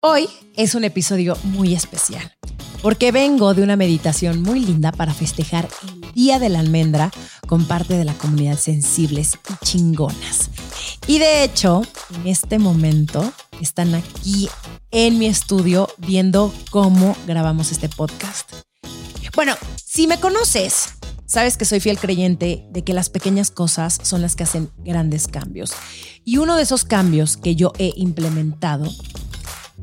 Hoy es un episodio muy especial porque vengo de una meditación muy linda para festejar el Día de la Almendra con parte de la comunidad sensibles y chingonas. Y de hecho, en este momento están aquí en mi estudio viendo cómo grabamos este podcast. Bueno, si me conoces, sabes que soy fiel creyente de que las pequeñas cosas son las que hacen grandes cambios. Y uno de esos cambios que yo he implementado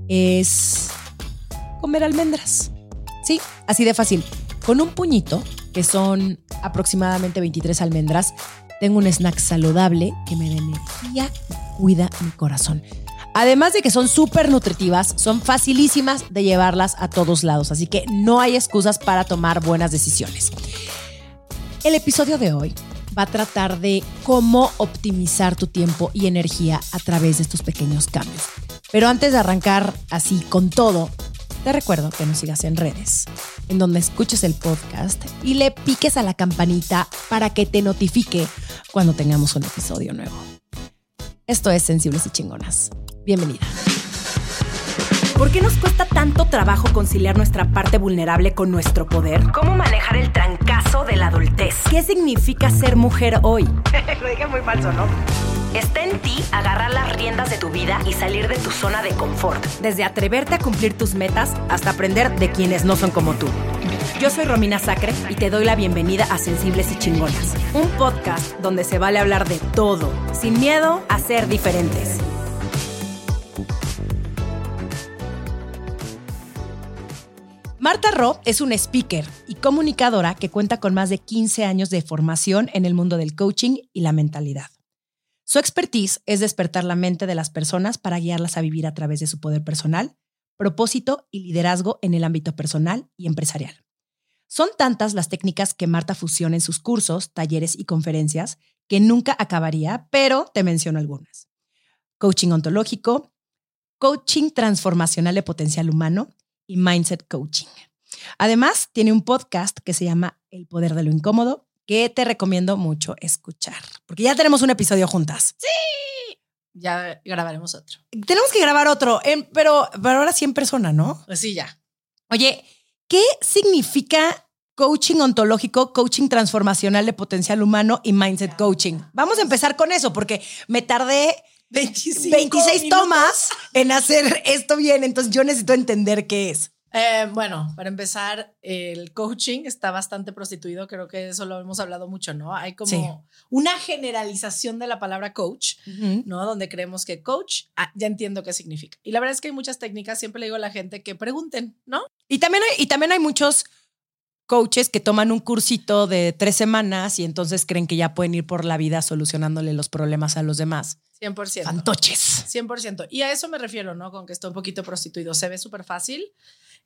es comer almendras. Sí, así de fácil. Con un puñito, que son aproximadamente 23 almendras, tengo un snack saludable que me da energía y cuida mi corazón. Además de que son súper nutritivas, son facilísimas de llevarlas a todos lados, así que no hay excusas para tomar buenas decisiones. El episodio de hoy va a tratar de cómo optimizar tu tiempo y energía a través de estos pequeños cambios. Pero antes de arrancar así con todo, te recuerdo que nos sigas en redes, en donde escuches el podcast y le piques a la campanita para que te notifique cuando tengamos un episodio nuevo. Esto es Sensibles y Chingonas. Bienvenida. ¿Por qué nos cuesta tanto trabajo conciliar nuestra parte vulnerable con nuestro poder? ¿Cómo manejar el trancazo de la adultez? ¿Qué significa ser mujer hoy? Lo dije muy falso, ¿no? Está en ti agarrar las riendas de tu vida y salir de tu zona de confort. Desde atreverte a cumplir tus metas hasta aprender de quienes no son como tú. Yo soy Romina Sacre y te doy la bienvenida a Sensibles y Chingonas, un podcast donde se vale hablar de todo, sin miedo a ser diferentes. Marta Ro es una speaker y comunicadora que cuenta con más de 15 años de formación en el mundo del coaching y la mentalidad. Su expertise es despertar la mente de las personas para guiarlas a vivir a través de su poder personal, propósito y liderazgo en el ámbito personal y empresarial. Son tantas las técnicas que Marta fusiona en sus cursos, talleres y conferencias que nunca acabaría, pero te menciono algunas. Coaching ontológico, coaching transformacional de potencial humano y mindset coaching. Además, tiene un podcast que se llama El poder de lo incómodo, que te recomiendo mucho escuchar, porque ya tenemos un episodio juntas. Sí. Ya grabaremos otro. Tenemos que grabar otro, en- pero, pero ahora sí en persona, ¿no? Pues sí, ya. Oye, ¿qué significa coaching ontológico, coaching transformacional de potencial humano y mindset coaching? Vamos a empezar con eso, porque me tardé 25 26 minutos. tomas en hacer esto bien, entonces yo necesito entender qué es. Eh, bueno, para empezar, el coaching está bastante prostituido. Creo que eso lo hemos hablado mucho, ¿no? Hay como Sí. una generalización de la palabra coach, ¿no? Donde creemos que coach, ah, ya entiendo qué significa. Y la verdad es que hay muchas técnicas. Siempre le digo a la gente que pregunten, ¿no? Y también hay, y también hay muchos coaches que toman un cursito de tres semanas y entonces creen que ya pueden ir por la vida solucionándole los problemas a los demás. 100%. Fantoches. 100%. Y a eso me refiero, ¿no? Con que está un poquito prostituido. Se ve súper fácil.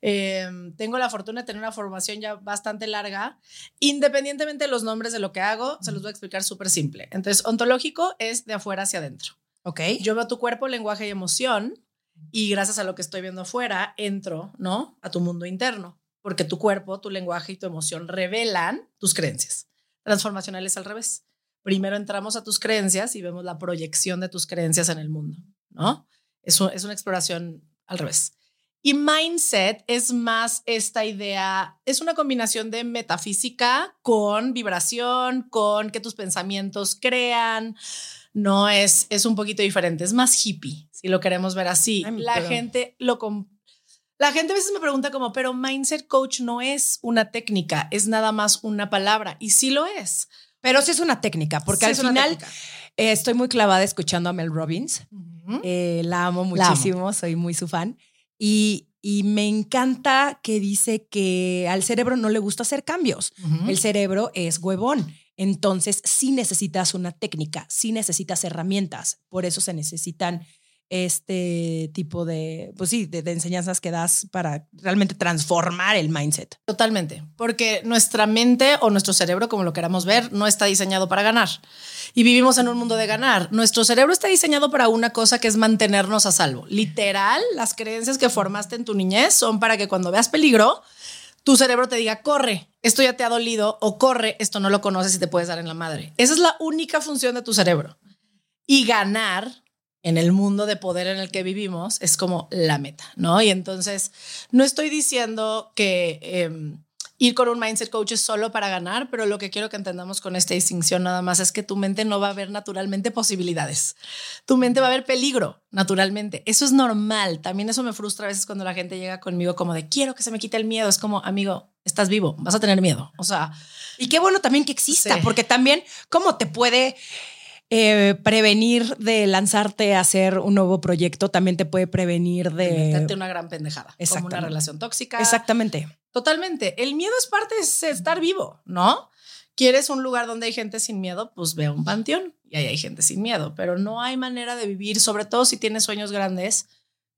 Eh, tengo la fortuna de tener una formación ya bastante larga. Independientemente de los nombres de lo que hago, se los voy a explicar súper simple. Entonces, ontológico es de afuera hacia adentro. Ok. Yo veo tu cuerpo, lenguaje y emoción y gracias a lo que estoy viendo afuera, entro, ¿no? A tu mundo interno. Porque tu cuerpo, tu lenguaje y tu emoción revelan tus creencias. Transformacional es al revés. Primero entramos a tus creencias y vemos la proyección de tus creencias en el mundo, ¿no? Es una exploración al revés. Y mindset es más esta idea, es una combinación de metafísica con vibración, con que tus pensamientos crean, no es, es un poquito diferente, es más hippie, si lo queremos ver así. Ay, la gente lo... La gente a veces me pregunta como, pero mindset coach no es una técnica, es nada más una palabra. Y sí lo es. Pero sí es una técnica, porque Sí al final eh, estoy muy clavada escuchando a Mel Robbins. Eh, la amo La amo. muchísimo, soy muy su fan. Y, y me encanta que dice que al cerebro no le gusta hacer cambios. El cerebro es huevón. Entonces, sí necesitas una técnica, sí necesitas herramientas. Por eso se necesitan este tipo de, pues sí, de, enseñanzas que das para realmente transformar el mindset. Totalmente, porque nuestra mente o nuestro cerebro, como lo queramos ver, no está diseñado para ganar. Y vivimos en un mundo de ganar. Nuestro cerebro está diseñado para una cosa que es mantenernos a salvo. Literal, las creencias que formaste en tu niñez son para que cuando veas peligro, tu cerebro te diga, corre, esto ya te ha dolido, o corre, esto no lo conoces y te puedes dar en la madre. Esa es la única función de tu cerebro. Y ganar en el mundo de poder en el que vivimos es como la meta, ¿no? Y entonces no estoy diciendo que em, ir con un mindset coach es solo para ganar, pero lo que quiero que entendamos con esta distinción nada más es que tu mente no va a ver naturalmente posibilidades. Tu mente va a ver peligro naturalmente. Eso es normal. También eso me frustra a veces cuando la gente llega conmigo como de quiero que se me quite el miedo. Es como, amigo, estás vivo, vas a tener miedo. O sea, y qué bueno también que exista, porque también cómo te puede eh, prevenir de lanzarte a hacer un nuevo proyecto, también te puede prevenir de... Meterte una gran pendejada, como una relación tóxica. Exactamente. Totalmente. El miedo es parte de estar vivo, ¿no? ¿Quieres un lugar donde hay gente sin miedo? Pues ve a un panteón y ahí hay gente sin miedo, pero no hay manera de vivir, sobre todo si tienes sueños grandes.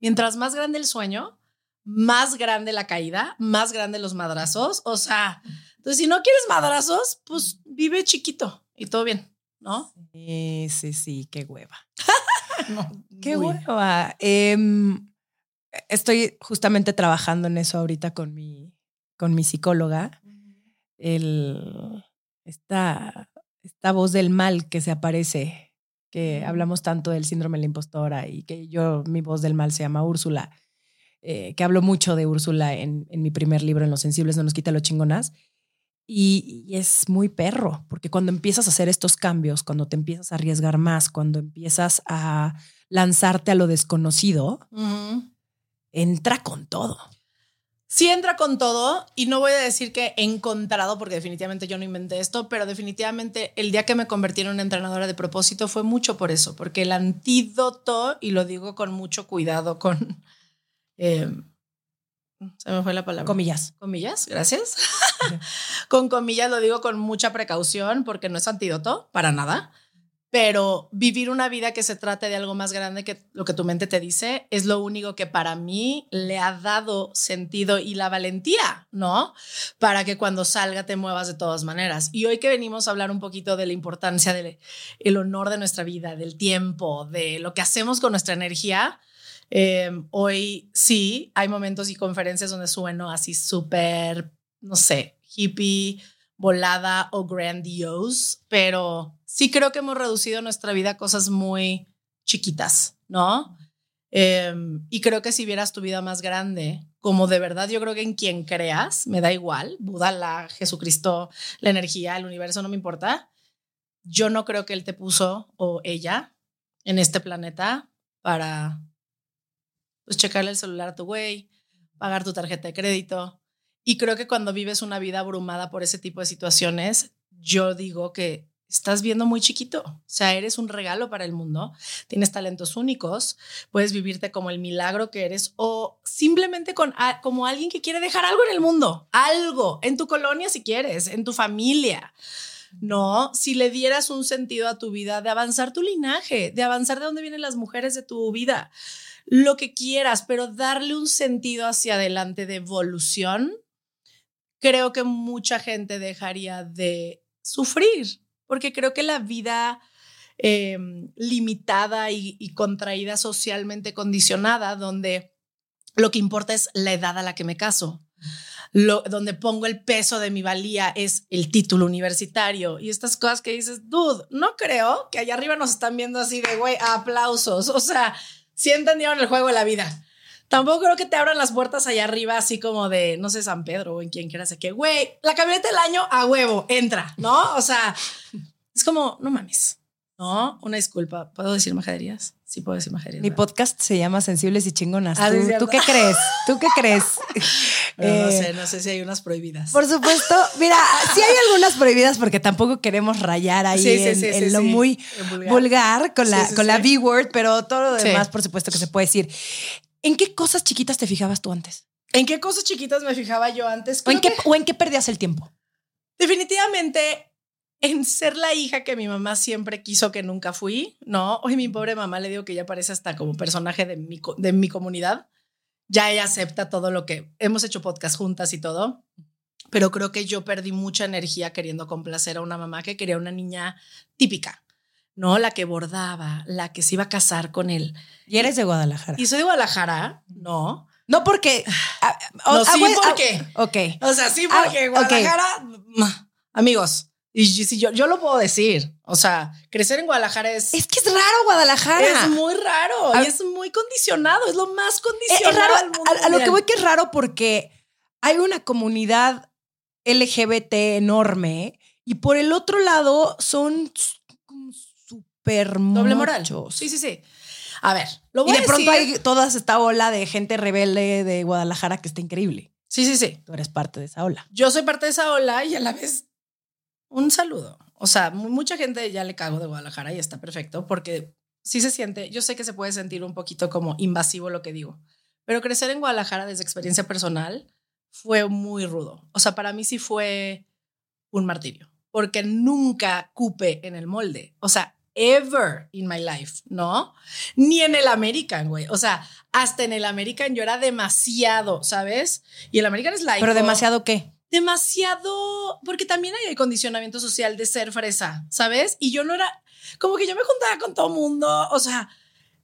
Mientras más grande el sueño, más grande la caída, más grande los madrazos. O sea, entonces si no quieres madrazos, pues vive chiquito y todo bien. ¿No? Sí, sí, sí, qué hueva. qué hueva. Em, estoy justamente trabajando en eso ahorita con mi, con mi psicóloga. El, esta, esta voz del mal que se aparece, que hablamos tanto del síndrome de la impostora y que yo, mi voz del mal se llama Úrsula, eh, que hablo mucho de Úrsula en, en mi primer libro, En los sensibles no nos quita los chingonas. Y, es muy perro, porque cuando empiezas a hacer estos cambios, cuando te empiezas a arriesgar más, cuando empiezas a lanzarte a lo desconocido, entra con todo. Sí entra con todo y no voy a decir que he encontrado, porque definitivamente yo no inventé esto, pero definitivamente el día que me convertí en una entrenadora de propósito fue mucho por eso, porque el antídoto, y lo digo con mucho cuidado, con... Eh, se me fue la palabra. Comillas. Comillas, gracias. con comillas lo digo con mucha precaución porque no es antídoto para nada. Pero vivir una vida que se trate de algo más grande que lo que tu mente te dice es lo único que para mí le ha dado sentido y la valentía, ¿no? Para que cuando salga te muevas de todas maneras. Y hoy que venimos a hablar un poquito de la importancia del el honor de nuestra vida, del tiempo, de lo que hacemos con nuestra energía, Em, hoy sí, hay momentos y conferencias donde sueno así súper, no sé, hippie, volada o grandiose, pero sí creo que hemos reducido nuestra vida a cosas muy chiquitas, ¿no? Em, y creo que si vieras tu vida más grande, como de verdad yo creo que en quien creas, me da igual, Buda, la Jesucristo, la energía, el universo, no me importa. Yo no creo que él te puso o ella en este planeta para pues checarle el celular a tu güey, pagar tu tarjeta de crédito. Y creo que cuando vives una vida abrumada por ese tipo de situaciones, yo digo que estás viendo muy chiquito. O sea, eres un regalo para el mundo, tienes talentos únicos, puedes vivirte como el milagro que eres o simplemente con, como alguien que quiere dejar algo en el mundo, algo, en tu colonia si quieres, en tu familia. No, si le dieras un sentido a tu vida, de avanzar tu linaje, de avanzar de dónde vienen las mujeres de tu vida lo que quieras, pero darle un sentido hacia adelante de evolución, creo que mucha gente dejaría de sufrir, porque creo que la vida em, limitada y, contraída socialmente condicionada, donde lo que importa es la edad a la que me caso. Lo, donde pongo el peso de mi valía es el título universitario y estas cosas que dices, dude, no creo que allá arriba nos están viendo así de, güey, aplausos. O sea, sí entendieron el juego de la vida. Tampoco creo que te abran las puertas allá arriba, así como de, no sé, San Pedro o en quien quiera, sé que, güey, la camioneta del año a huevo, entra, ¿no? O sea, es como, no mames, ¿no? Una disculpa, ¿puedo decir majaderías? Sí puedo decir majaderías. Mi podcast se llama Sensibles y Chingonas. Ah, ¿Tú, qué crees? ¿Tú qué crees? no eh, sé, no sé si hay unas prohibidas. Por supuesto, mira, sí hay algunas prohibidas porque tampoco queremos rayar ahí en, lo muy vulgar. con la, con la B-word, pero todo lo demás, por supuesto que se puede decir. ¿En qué cosas chiquitas te fijabas tú antes? ¿En qué cosas chiquitas me fijaba yo antes? ¿O en, qué, ¿O en qué perdías el tiempo? Definitivamente en ser la hija que mi mamá siempre quiso que nunca fui, ¿no? Hoy mi pobre mamá le digo que ya parece hasta como personaje de mi, de mi comunidad. Ya ella acepta todo lo que hemos hecho podcast juntas y todo, pero creo que yo perdí mucha energía queriendo complacer a una mamá que quería una niña típica, ¿no? La que bordaba, la que se iba a casar con él. Y eres de Guadalajara. Y soy de Guadalajara, ¿no? No porque... no, sí porque. Ok. O sea, sí porque Guadalajara... Amigos, Y si yo, yo lo puedo decir. O sea, crecer en Guadalajara es. Es que es raro Guadalajara. Es muy raro. y es muy condicionado. Es lo más Es- condicionado es raro. del mundo. A, a lo que voy que es raro porque hay una comunidad LGBT enorme y por el otro lado son súper Doble moral. Sí, sí, sí. A ver, lo Y voy de a pronto decir- hay toda esta ola de gente rebelde de Guadalajara que está increíble. Sí, sí, sí. Tú eres parte de esa ola. Yo soy parte de esa ola y a la vez un saludo. O sea, mu- mucha gente ya le cago de Guadalajara y está perfecto porque sí se siente, yo sé que se puede sentir un poquito como invasivo lo que digo, pero crecer en Guadalajara desde experiencia personal fue muy rudo. O sea, para mí sí fue un martirio porque nunca cupe en el molde. O sea, ever in my life, ¿no? Ni en el American, güey. O sea, hasta en el American yo era demasiado, ¿sabes? Y el American es like. Pero demasiado qué? Demasiado, porque también hay el condicionamiento social de ser fresa, ¿sabes? Y yo no era, como que yo me juntaba con todo mundo, o sea,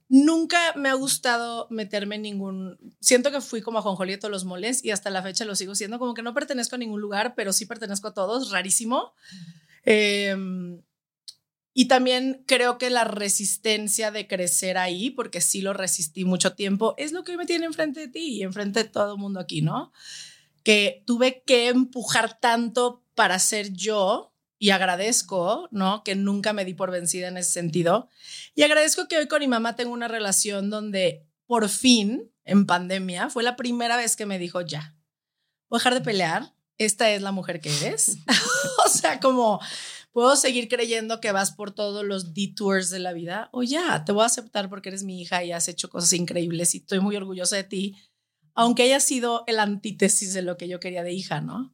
nunca me ha gustado meterme en ningún, siento que fui como a Jonjolí de los moles y hasta la fecha lo sigo siendo, como que no pertenezco a ningún lugar, pero sí pertenezco a todos, rarísimo. Eh, y también creo que la resistencia de crecer ahí, porque sí lo resistí mucho tiempo, es lo que me tiene enfrente de ti y enfrente de todo el mundo aquí, ¿no? Que tuve que empujar tanto para ser yo y agradezco, ¿no? Que nunca me di por vencida en ese sentido. Y agradezco que hoy con mi mamá tengo una relación donde por fin, en pandemia, fue la primera vez que me dijo, ya, voy a dejar de pelear, esta es la mujer que eres. o sea, como puedo seguir creyendo que vas por todos los detours de la vida o ya, te voy a aceptar porque eres mi hija y has hecho cosas increíbles y estoy muy orgullosa de ti aunque haya sido el antítesis de lo que yo quería de hija, ¿no?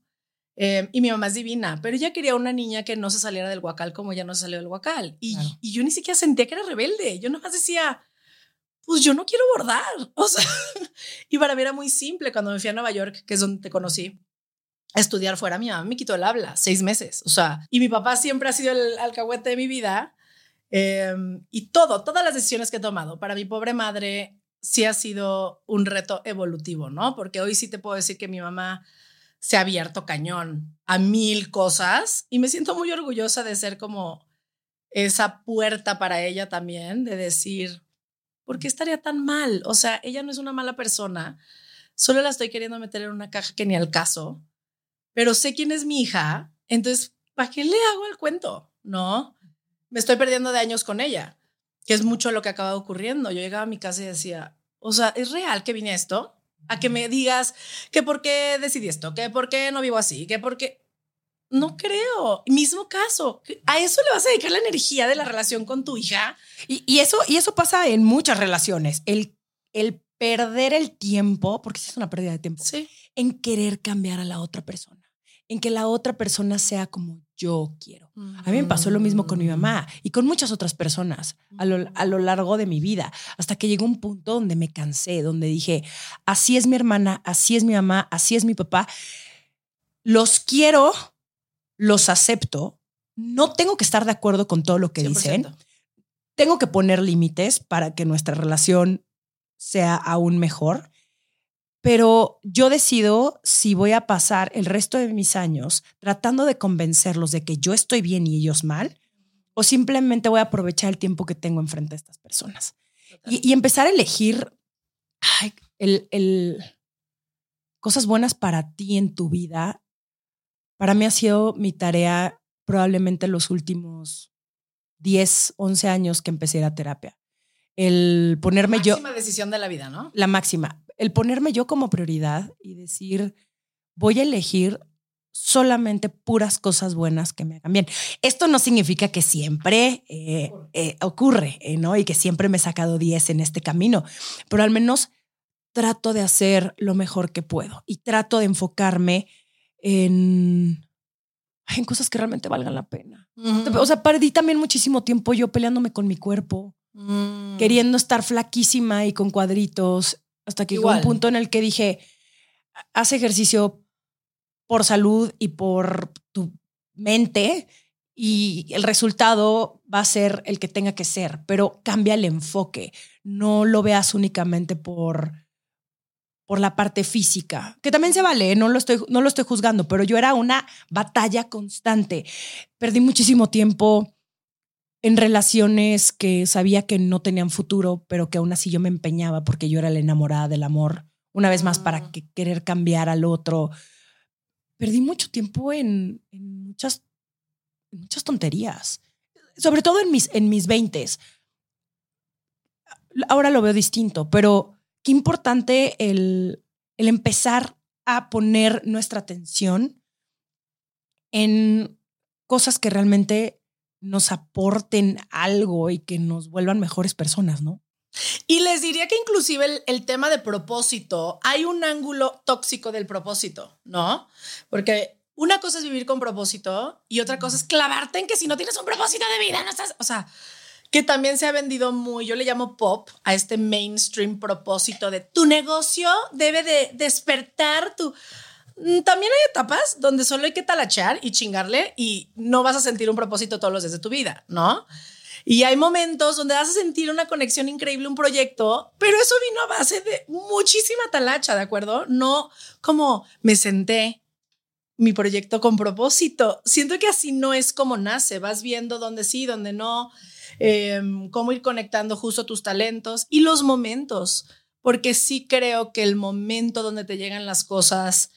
Eh, y mi mamá es divina, pero ella quería una niña que no se saliera del guacal como ella no se salió del guacal. Y, Claro. y yo ni siquiera sentía que era rebelde. Yo nomás decía, pues yo no quiero bordar. O sea, y para mí era muy simple. Cuando me fui a Nueva York, que es donde te conocí, a estudiar fuera, mi mamá me quitó el habla seis meses. O sea, y mi papá siempre ha sido el alcahuete de mi vida. Eh, y todo, todas las decisiones que he tomado para mi pobre madre sí ha sido un reto evolutivo, ¿no? Porque hoy sí te puedo decir que mi mamá se ha abierto cañón a mil cosas y me siento muy orgullosa de ser como esa puerta para ella también, de decir, ¿por qué estaría tan mal? O sea, ella no es una mala persona, solo la estoy queriendo meter en una caja que ni al caso, pero sé quién es mi hija, entonces, ¿para qué le hago el cuento? ¿No? Me estoy perdiendo de años con ella que es mucho lo que acaba ocurriendo. Yo llegaba a mi casa y decía, o sea, ¿es real que vine a esto? A que me digas que por qué decidí esto, que por qué no vivo así, que por qué... No creo. Mismo caso. ¿A eso le vas a dedicar la energía de la relación con tu hija? Y, y eso, y eso pasa en muchas relaciones. El, el perder el tiempo, porque es una pérdida de tiempo, Sí. en querer cambiar a la otra persona, en que la otra persona sea como yo quiero. A mí me pasó lo mismo con mi mamá y con muchas otras personas a lo, a lo largo de mi vida, hasta que llegó un punto donde me cansé, donde dije, así es mi hermana, así es mi mamá, así es mi papá, los quiero, los acepto, no tengo que estar de acuerdo con todo lo que dicen, 100%. tengo que poner límites para que nuestra relación sea aún mejor, pero yo decido si voy a pasar el resto de mis años tratando de convencerlos de que yo estoy bien y ellos mal, o simplemente voy a aprovechar el tiempo que tengo enfrente de estas personas. Y, y empezar a elegir ay, el, el- cosas buenas para ti en tu vida. Para mí ha sido mi tarea probablemente los últimos 10, 11 años que empecé a ir a terapia. El ponerme yo, Máxima decisión de la vida, ¿no? la máxima, el ponerme yo como prioridad y decir, voy a elegir solamente puras cosas buenas que me hagan bien. Esto no significa que siempre eh, eh, ocurre, eh, ¿no? Y que siempre me he sacado 10 en este camino, pero al menos trato de hacer lo mejor que puedo y trato de enfocarme en, en cosas que realmente valgan la pena. O sea, perdí también muchísimo tiempo yo peleándome con mi cuerpo, Mm. queriendo estar flaquísima y con cuadritos, hasta que llegó un punto en el que dije, haz ejercicio por salud y por tu mente y el resultado va a ser el que tenga que ser, pero cambia el enfoque, no lo veas únicamente por por la parte física, que también se vale, ¿eh? no lo, estoy, no lo estoy juzgando, pero yo era una batalla constante. Perdí muchísimo tiempo en relaciones que sabía que no tenían futuro, pero que aún así yo me empeñaba porque yo era la enamorada del amor, una vez más para Mm. que querer cambiar al otro. Perdí mucho tiempo en, en muchas, en muchas tonterías, sobre todo en mis, en mis 20 Ahora lo veo distinto, pero qué importante el, el empezar a poner nuestra atención en cosas que realmente nos aporten algo y que nos vuelvan mejores personas, ¿no? Y les diría que inclusive el, tema de propósito, hay un ángulo tóxico del propósito, ¿no? Porque una cosa es vivir con propósito y otra cosa es clavarte en que si no tienes un propósito de vida, no estás, o sea, que también se ha vendido muy, yo le llamo pop a este mainstream propósito de tu negocio debe de despertar tu... Mm, También hay etapas donde solo hay que talachar y chingarle y no vas a sentir un propósito todos los días de tu vida, ¿no? Y hay momentos donde vas a sentir una conexión increíble, un proyecto, pero eso vino a base de muchísima talacha, ¿de acuerdo? No como me senté mi proyecto con propósito. Siento que así no es como nace, vas viendo dónde sí, dónde no, eh, cómo ir conectando justo tus talentos y los momentos, porque sí creo que el momento donde te llegan las cosas,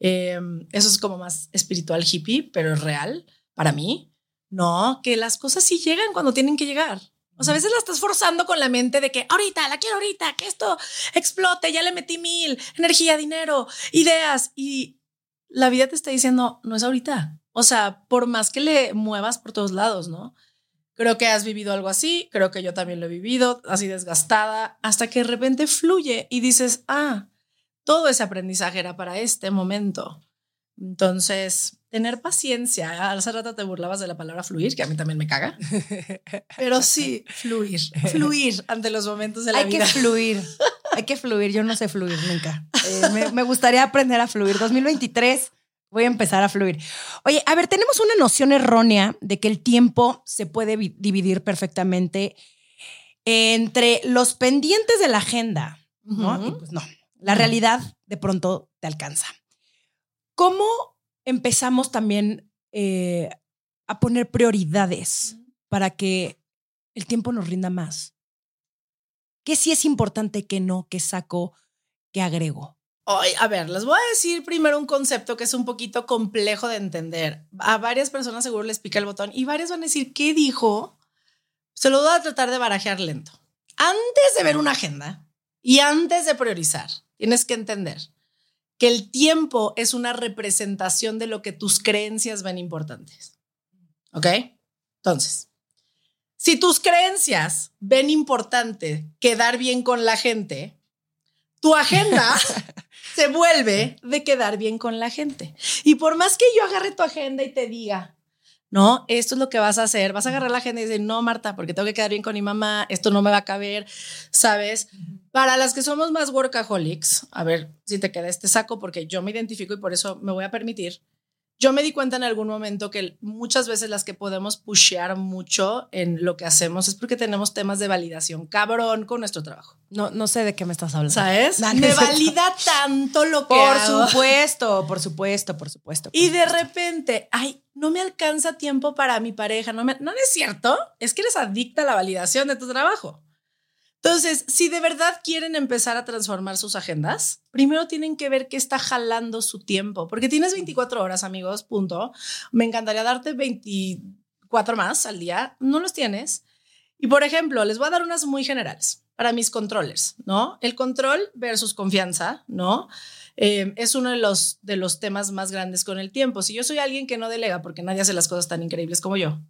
eh, eso es como más espiritual hippie, pero es real para mí. No, que las cosas sí llegan cuando tienen que llegar. O sea, a veces la estás forzando con la mente de que ahorita, la quiero ahorita, que esto explote, ya le metí mil, energía, dinero, ideas y la vida te está diciendo, no es ahorita. O sea, por más que le muevas por todos lados, ¿no? Creo que has vivido algo así, creo que yo también lo he vivido, así desgastada, hasta que de repente fluye y dices, ah, todo ese aprendizaje era para este momento. Entonces, tener paciencia. Hace rato te burlabas de la palabra fluir, que a mí también me caga. Pero sí, fluir, fluir ante los momentos de la Hay vida. que fluir, hay que fluir. Yo no sé fluir nunca. Eh, me, me gustaría aprender a fluir. 2023 voy a empezar a fluir. Oye, a ver, tenemos una noción errónea de que el tiempo se puede vi- dividir perfectamente entre los pendientes de la agenda, ¿no? Y pues no, la realidad de pronto te alcanza. ¿Cómo empezamos también eh, a poner prioridades para que el tiempo nos rinda más? ¿Qué sí es importante, qué no, qué saco, qué agrego? Ay, a ver, les voy a decir primero un concepto que es un poquito complejo de entender. A varias personas seguro les pica el botón y varias van a decir, ¿qué dijo? Se lo voy a tratar de barajear lento. Antes de ver una agenda y antes de priorizar, tienes que entender que el tiempo es una representación de lo que tus creencias ven importantes. ¿Ok? Entonces, si tus creencias ven importante quedar bien con la gente, tu agenda se vuelve de quedar bien con la gente. Y por más que yo agarre tu agenda y te diga, no, esto es lo que vas a hacer, vas a agarrar la agenda y decir, no, Marta, porque tengo que quedar bien con mi mamá, esto no me va a caber, ¿sabes? Para las que somos más workaholics, a ver si te queda este saco, porque yo me identifico y por eso me voy a permitir. Yo me di cuenta en algún momento que muchas veces las que podemos pushear mucho en lo que hacemos es porque tenemos temas de validación cabrón con nuestro trabajo. No, no sé de qué me estás hablando. ¿Sabes? Me valida tanto lo que Por hago. supuesto, por supuesto, por supuesto. por Y de repente, ay, no me alcanza tiempo para mi pareja. No, me, no es cierto. Es que eres adicta a la validación de tu trabajo. Entonces, si de verdad quieren empezar a transformar sus agendas, primero tienen que ver qué está jalando su tiempo, porque tienes 24 horas, amigos, punto. Me encantaría darte 24 más al día, no los tienes. Y por ejemplo, les voy a dar unas muy generales para mis controllers, ¿no? El control versus confianza, ¿no? Eh, es uno de los, de los temas más grandes con el tiempo. Si yo soy alguien que no delega porque nadie hace las cosas tan increíbles como yo,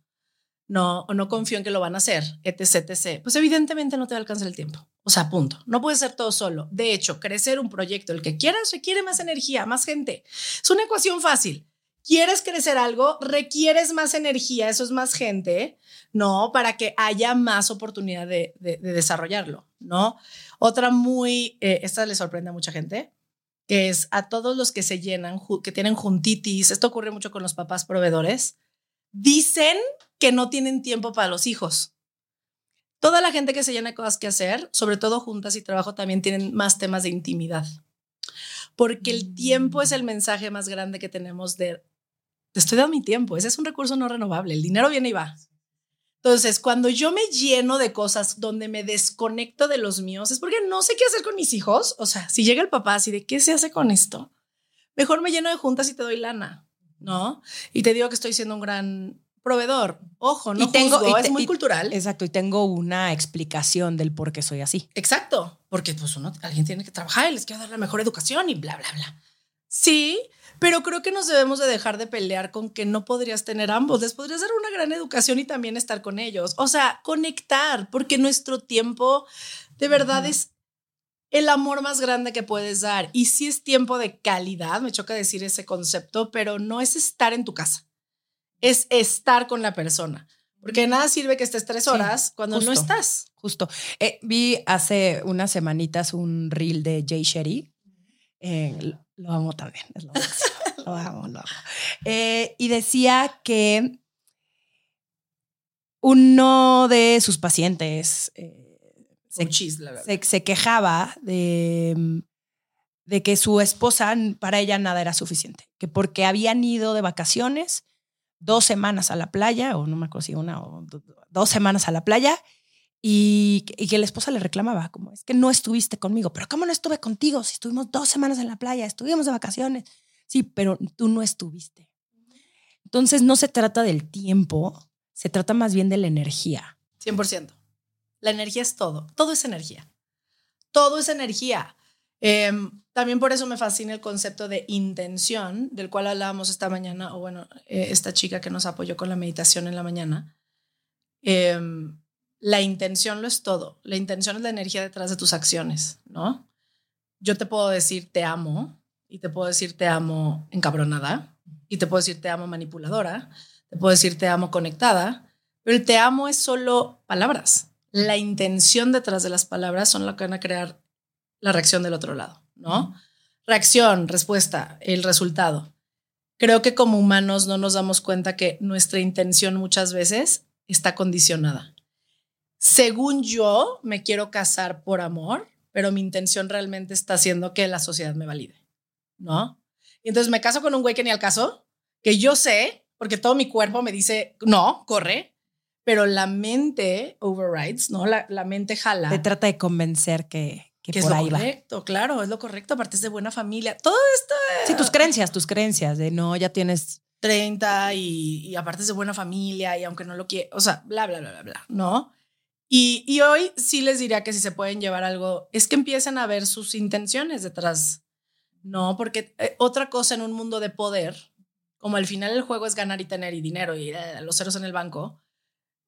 no, o no confío en que lo van a hacer, etc., etc., pues evidentemente no te va a alcanzar el tiempo. O sea, punto. No puedes ser todo solo. De hecho, crecer un proyecto, el que quieras, requiere más energía, más gente. Es una ecuación fácil. ¿Quieres crecer algo? Requieres más energía, eso es más gente, ¿no? Para que haya más oportunidad de, de- de desarrollarlo, ¿no? Otra muy, eh, esta le sorprende a mucha gente, que es a todos los que se llenan, que tienen juntitis, esto ocurre mucho con los papás proveedores, dicen que no tienen tiempo para los hijos. Toda la gente que se llena de cosas que hacer, sobre todo juntas y trabajo, también tienen más temas de intimidad. porque el tiempo es el mensaje más grande que tenemos de, te estoy dando mi tiempo, ese es un recurso no renovable, el dinero viene y va. Entonces, cuando yo me lleno de cosas donde me desconecto de los míos, es porque no sé qué hacer con mis hijos. O sea, si llega el papá así de qué se hace con esto, mejor me lleno de juntas y te doy lana, ¿no? Y te digo que estoy siendo un gran proveedor. Ojo, no y tengo, es muy cultural. Exacto, y tengo una explicación del por qué soy así. Exacto, porque pues uno, alguien tiene que trabajar y les quiero dar la mejor educación y bla, bla, bla. Sí, pero creo que nos debemos de dejar de pelear con que no podrías tener ambos. Les podrías dar una gran educación y también estar con ellos. O sea, conectar, porque nuestro tiempo de verdad es el amor más grande que puedes dar. Y sí es tiempo de calidad, me choca decir ese concepto, pero no es estar en tu casa, es estar con la persona. Porque nada sirve que estés tres horas cuando no estás. Justo. Eh, vi hace unas semanitas un reel de Jay Sherry. Eh, lo amo también, es lo, lo amo, lo amo. Eh, y decía que uno de sus pacientes se, se, quejaba de, de que su esposa, para ella nada era suficiente, que porque habían ido de vacaciones dos semanas a la playa, o no me acuerdo si una o dos semanas a la playa, y, que la esposa le reclamaba, como es que no estuviste conmigo, pero ¿cómo no estuve contigo? Si estuvimos dos semanas en la playa, estuvimos de vacaciones. Sí, pero tú no estuviste. Entonces no se trata del tiempo, se trata más bien de la energía. 100%. La energía es todo, todo es energía. Todo es energía. Em, también por eso me fascina el concepto de intención, del cual hablábamos esta mañana, o bueno, eh, esta chica que nos apoyó con la meditación en la mañana. Eh, la intención lo es todo. La intención es la energía detrás de tus acciones, ¿no? Yo te puedo decir te amo y te puedo decir te amo encabronada y te puedo decir te amo manipuladora, te puedo decir te amo conectada, pero el te amo es solo palabras. La intención detrás de las palabras son lo que van a crear la reacción del otro lado, ¿no? Reacción, respuesta, el resultado. Creo que como humanos no nos damos cuenta que nuestra intención muchas veces está condicionada según yo, me quiero casar por amor, pero mi intención realmente está haciendo que la sociedad me valide, ¿no? Y entonces me caso con un güey que ni al caso, que yo sé, porque todo mi cuerpo me dice, no, corre, pero la mente overrides, ¿no? La, mente jala. Te trata de convencer que, que, por es lo correcto, claro, es lo correcto, aparte es de buena familia. Todo esto Sí, tus creencias, tus creencias de no, ya tienes 30 y, y aparte es de buena familia y aunque no lo quiera, o sea, bla, bla, bla, bla, bla, ¿no? Y, hoy sí les diría que si se pueden llevar algo, es que empiecen a ver sus intenciones detrás, ¿no? Porque eh, otra cosa en un mundo de poder, como al final el juego es ganar y tener y dinero y eh, los ceros en el banco,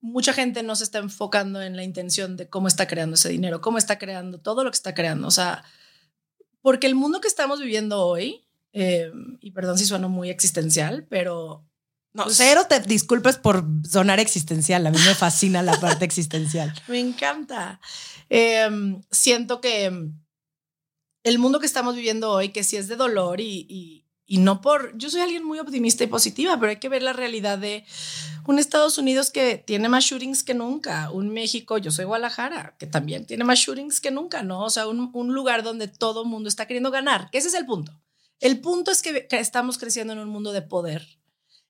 mucha gente no se está enfocando en la intención de cómo está creando ese dinero, cómo está creando todo lo que está creando. O sea, porque el mundo que estamos viviendo hoy, eh, y perdón si sueno muy existencial, pero no, pues cero te disculpes por sonar existencial. A mí me fascina la parte existencial. Me encanta. Em, siento que el mundo que estamos viviendo hoy, que sí es de dolor y, y, no por... Yo soy alguien muy optimista y positiva, pero hay que ver la realidad de un Estados Unidos que tiene más shootings que nunca, un México, yo soy Guadalajara, que también tiene más shootings que nunca, ¿no? O sea, un, un lugar donde todo mundo está queriendo ganar, que ese es el punto. El punto es que estamos creciendo en un mundo de poder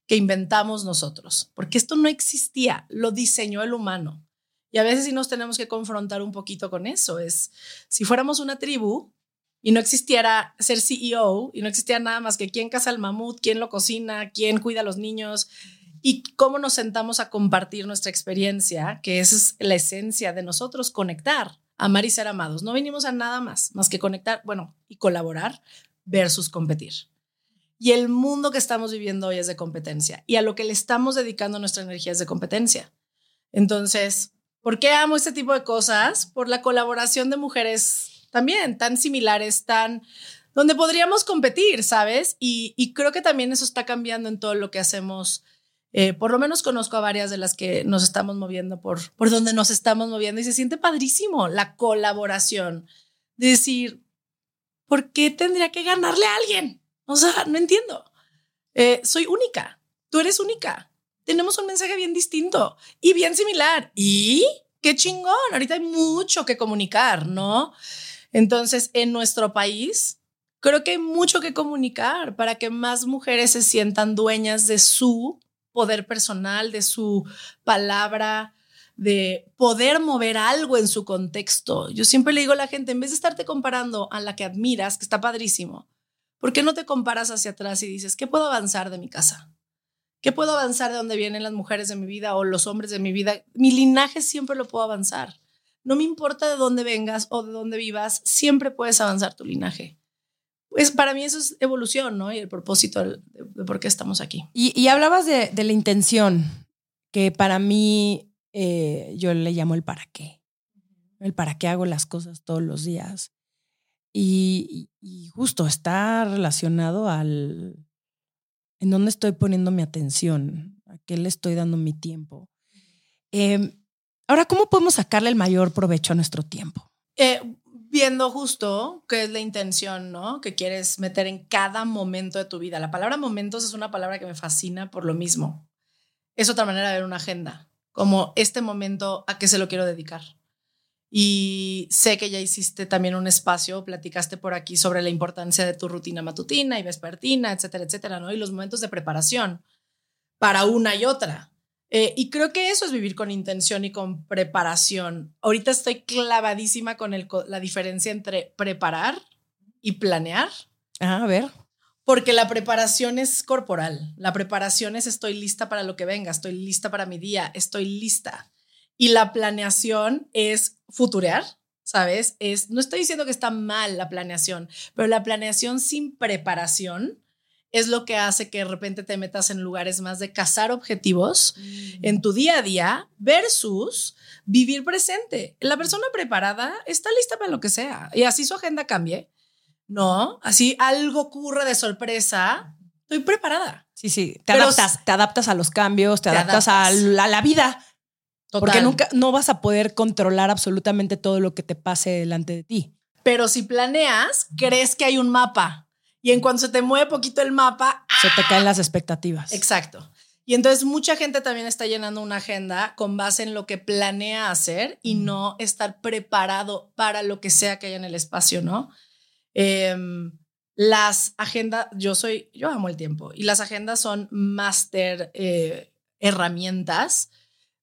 que inventamos nosotros, porque esto no existía, lo diseñó el humano. Y a veces sí nos tenemos que confrontar un poquito con eso. Es, si fuéramos una tribu y no existiera ser CEO y no existiera nada más que quién caza el mamut, quién lo cocina, quién cuida a los niños y cómo nos sentamos a compartir nuestra experiencia, que esa es la esencia de nosotros, conectar, amar y ser amados. No venimos a nada más, más que conectar, bueno, y colaborar versus competir. Y el mundo que estamos viviendo hoy es de competencia. Y a lo que le estamos dedicando nuestra energía es de competencia. Entonces, ¿por qué amo este tipo de cosas? Por la colaboración de mujeres también tan similares, tan donde podríamos competir, ¿sabes? Y, creo que también eso está cambiando en todo lo que hacemos. Eh, por lo menos conozco a varias de las que nos estamos moviendo por, por donde nos estamos moviendo y se siente padrísimo la colaboración. De decir, ¿por qué tendría que ganarle a alguien? O sea, no entiendo. Eh, soy única. Tú eres única. Tenemos un mensaje bien distinto y bien similar. Y qué chingón. Ahorita hay mucho que comunicar, ¿no? Entonces, en nuestro país, creo que hay mucho que comunicar para que más mujeres se sientan dueñas de su poder personal, de su palabra, de poder mover algo en su contexto. Yo siempre le digo a la gente, en vez de estarte comparando a la que admiras, que está padrísimo, ¿por qué no te comparas hacia atrás y dices, ¿qué puedo avanzar de mi casa? ¿Qué puedo avanzar de dónde vienen las mujeres de mi vida o los hombres de mi vida? Mi linaje siempre lo puedo avanzar. No me importa de dónde vengas o de dónde vivas, siempre puedes avanzar tu linaje. Pues para mí eso es evolución, ¿no? Y el propósito de, por qué estamos aquí. Y, hablabas de, la intención, que para mí eh, yo le llamo el para qué. El para qué hago las cosas todos los días. Y, y justo está relacionado al en dónde estoy poniendo mi atención, a qué le estoy dando mi tiempo. Eh, ahora, ¿cómo podemos sacarle el mayor provecho a nuestro tiempo? Eh, viendo justo qué es la intención, ¿no? Que quieres meter en cada momento de tu vida. La palabra momentos es una palabra que me fascina por lo mismo. Es otra manera de ver una agenda, como este momento a qué se lo quiero dedicar. Y sé que ya hiciste también un espacio, platicaste por aquí sobre la importancia de tu rutina matutina y vespertina, etcétera, etcétera, ¿no? Y los momentos de preparación para una y otra. Eh, y creo que eso es vivir con intención y con preparación. Ahorita estoy clavadísima con el, la diferencia entre preparar y planear. Ah, a ver. Porque la preparación es corporal. La preparación es estoy lista para lo que venga, estoy lista para mi día, estoy lista. Y la planeación es futurear, ¿sabes? Es, no estoy diciendo que está mal la planeación, pero la planeación sin preparación es lo que hace que de repente te metas en lugares más de cazar objetivos mm. en tu día a día versus vivir presente. La persona preparada está lista para lo que sea y así su agenda cambie, ¿no? Así algo ocurre de sorpresa, estoy preparada. Sí, sí, te adaptas, te adaptas a los cambios, te, adaptas, A, la, a la vida. Porque nunca no vas a poder controlar absolutamente todo lo que te pase delante de ti. Pero si planeas, crees que hay un mapa y en cuanto se te mueve poquito el mapa, se te caen las expectativas. Exacto. Y entonces mucha gente también está llenando una agenda con base en lo que planea hacer y no estar preparado para lo que sea que haya en el espacio, ¿no? Em, las agendas, yo soy, yo amo el tiempo y las agendas son máster eh, herramientas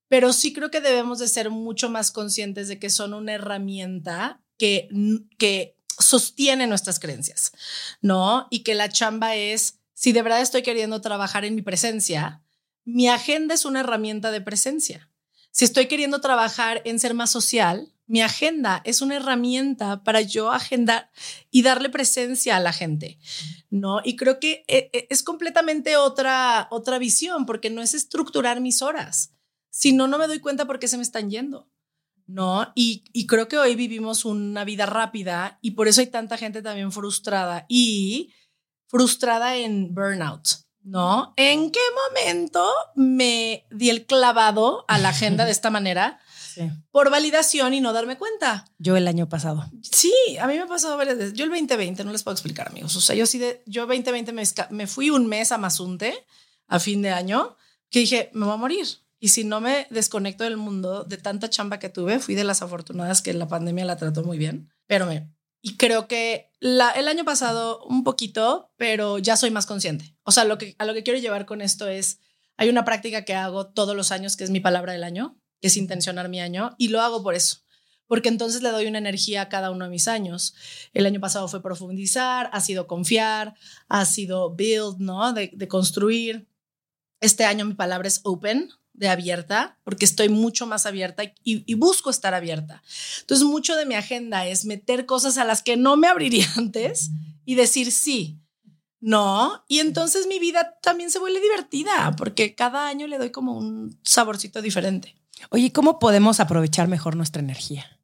pero sí creo que debemos de ser mucho más conscientes de que son una herramienta que, que sostiene nuestras creencias, ¿no? Y que la chamba es, si de verdad estoy queriendo trabajar en mi presencia, mi agenda es una herramienta de presencia. Si estoy queriendo trabajar en ser más social, mi agenda es una herramienta para yo agendar y darle presencia a la gente, ¿no? Y creo que eh, eh, es completamente otra, otra visión, porque no es estructurar mis horas, si no, no me doy cuenta por qué se me están yendo. ¿No? Y, creo que hoy vivimos una vida rápida y por eso hay tanta gente también frustrada y frustrada en burnout, ¿no? ¿En qué momento me di el clavado a la agenda de esta manera? Por validación y no darme cuenta. Yo el año pasado. Sí, a mí me ha pasado varias veces. Yo el 2020, no les puedo explicar, amigos. O sea, yo sí, de, yo 2020 me, me fui un mes a Mazunte a fin de año que dije, me voy a morir y si no me desconecto del mundo de tanta chamba que tuve, fui de las afortunadas que la pandemia la trató muy bien. Pero me. Y creo que la, el año pasado un poquito, pero ya soy más consciente. O sea, lo que, a lo que quiero llevar con esto es, hay una práctica que hago todos los años, que es mi palabra del año, que es intencionar mi año, y lo hago por eso porque entonces le doy una energía a cada uno de mis años. El año pasado fue profundizar, ha sido confiar, ha sido build, ¿no? De, de construir. Este año mi palabra es open, de abierta, porque estoy mucho más abierta y, busco estar abierta. Entonces, mucho de mi agenda es meter cosas a las que no me abriría antes y decir sí, no. Y entonces mi vida también se vuelve divertida, porque cada año le doy como un saborcito diferente. Oye, ¿cómo podemos aprovechar mejor nuestra energía?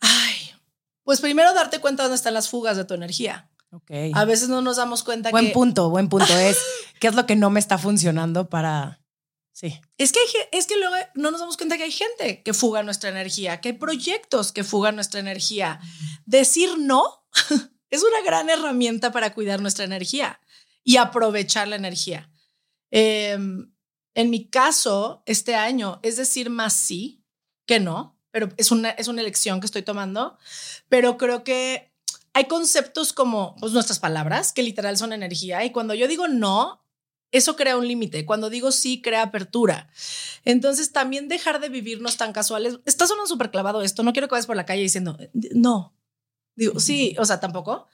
Ay, pues primero darte cuenta dónde están las fugas de tu energía. Okay. A veces no nos damos cuenta buen que... Buen punto, buen punto. Es qué es lo que no me está funcionando para Sí. Es que, es que luego no nos damos cuenta que hay gente que fuga nuestra energía, que hay proyectos que fugan nuestra energía. Decir no es una gran herramienta para cuidar nuestra energía y aprovechar la energía. Em, en mi caso, este año es decir más sí que no, pero es una, es una elección que estoy tomando, pero creo que hay conceptos como pues, nuestras palabras, que literal son energía, y cuando yo digo no, eso crea un límite. Cuando digo sí, crea apertura. Entonces, también dejar de vivirnos tan casuales. Está sonando súper clavado esto. No quiero que vayas por la calle diciendo no. Digo, sí, o sea, tampoco.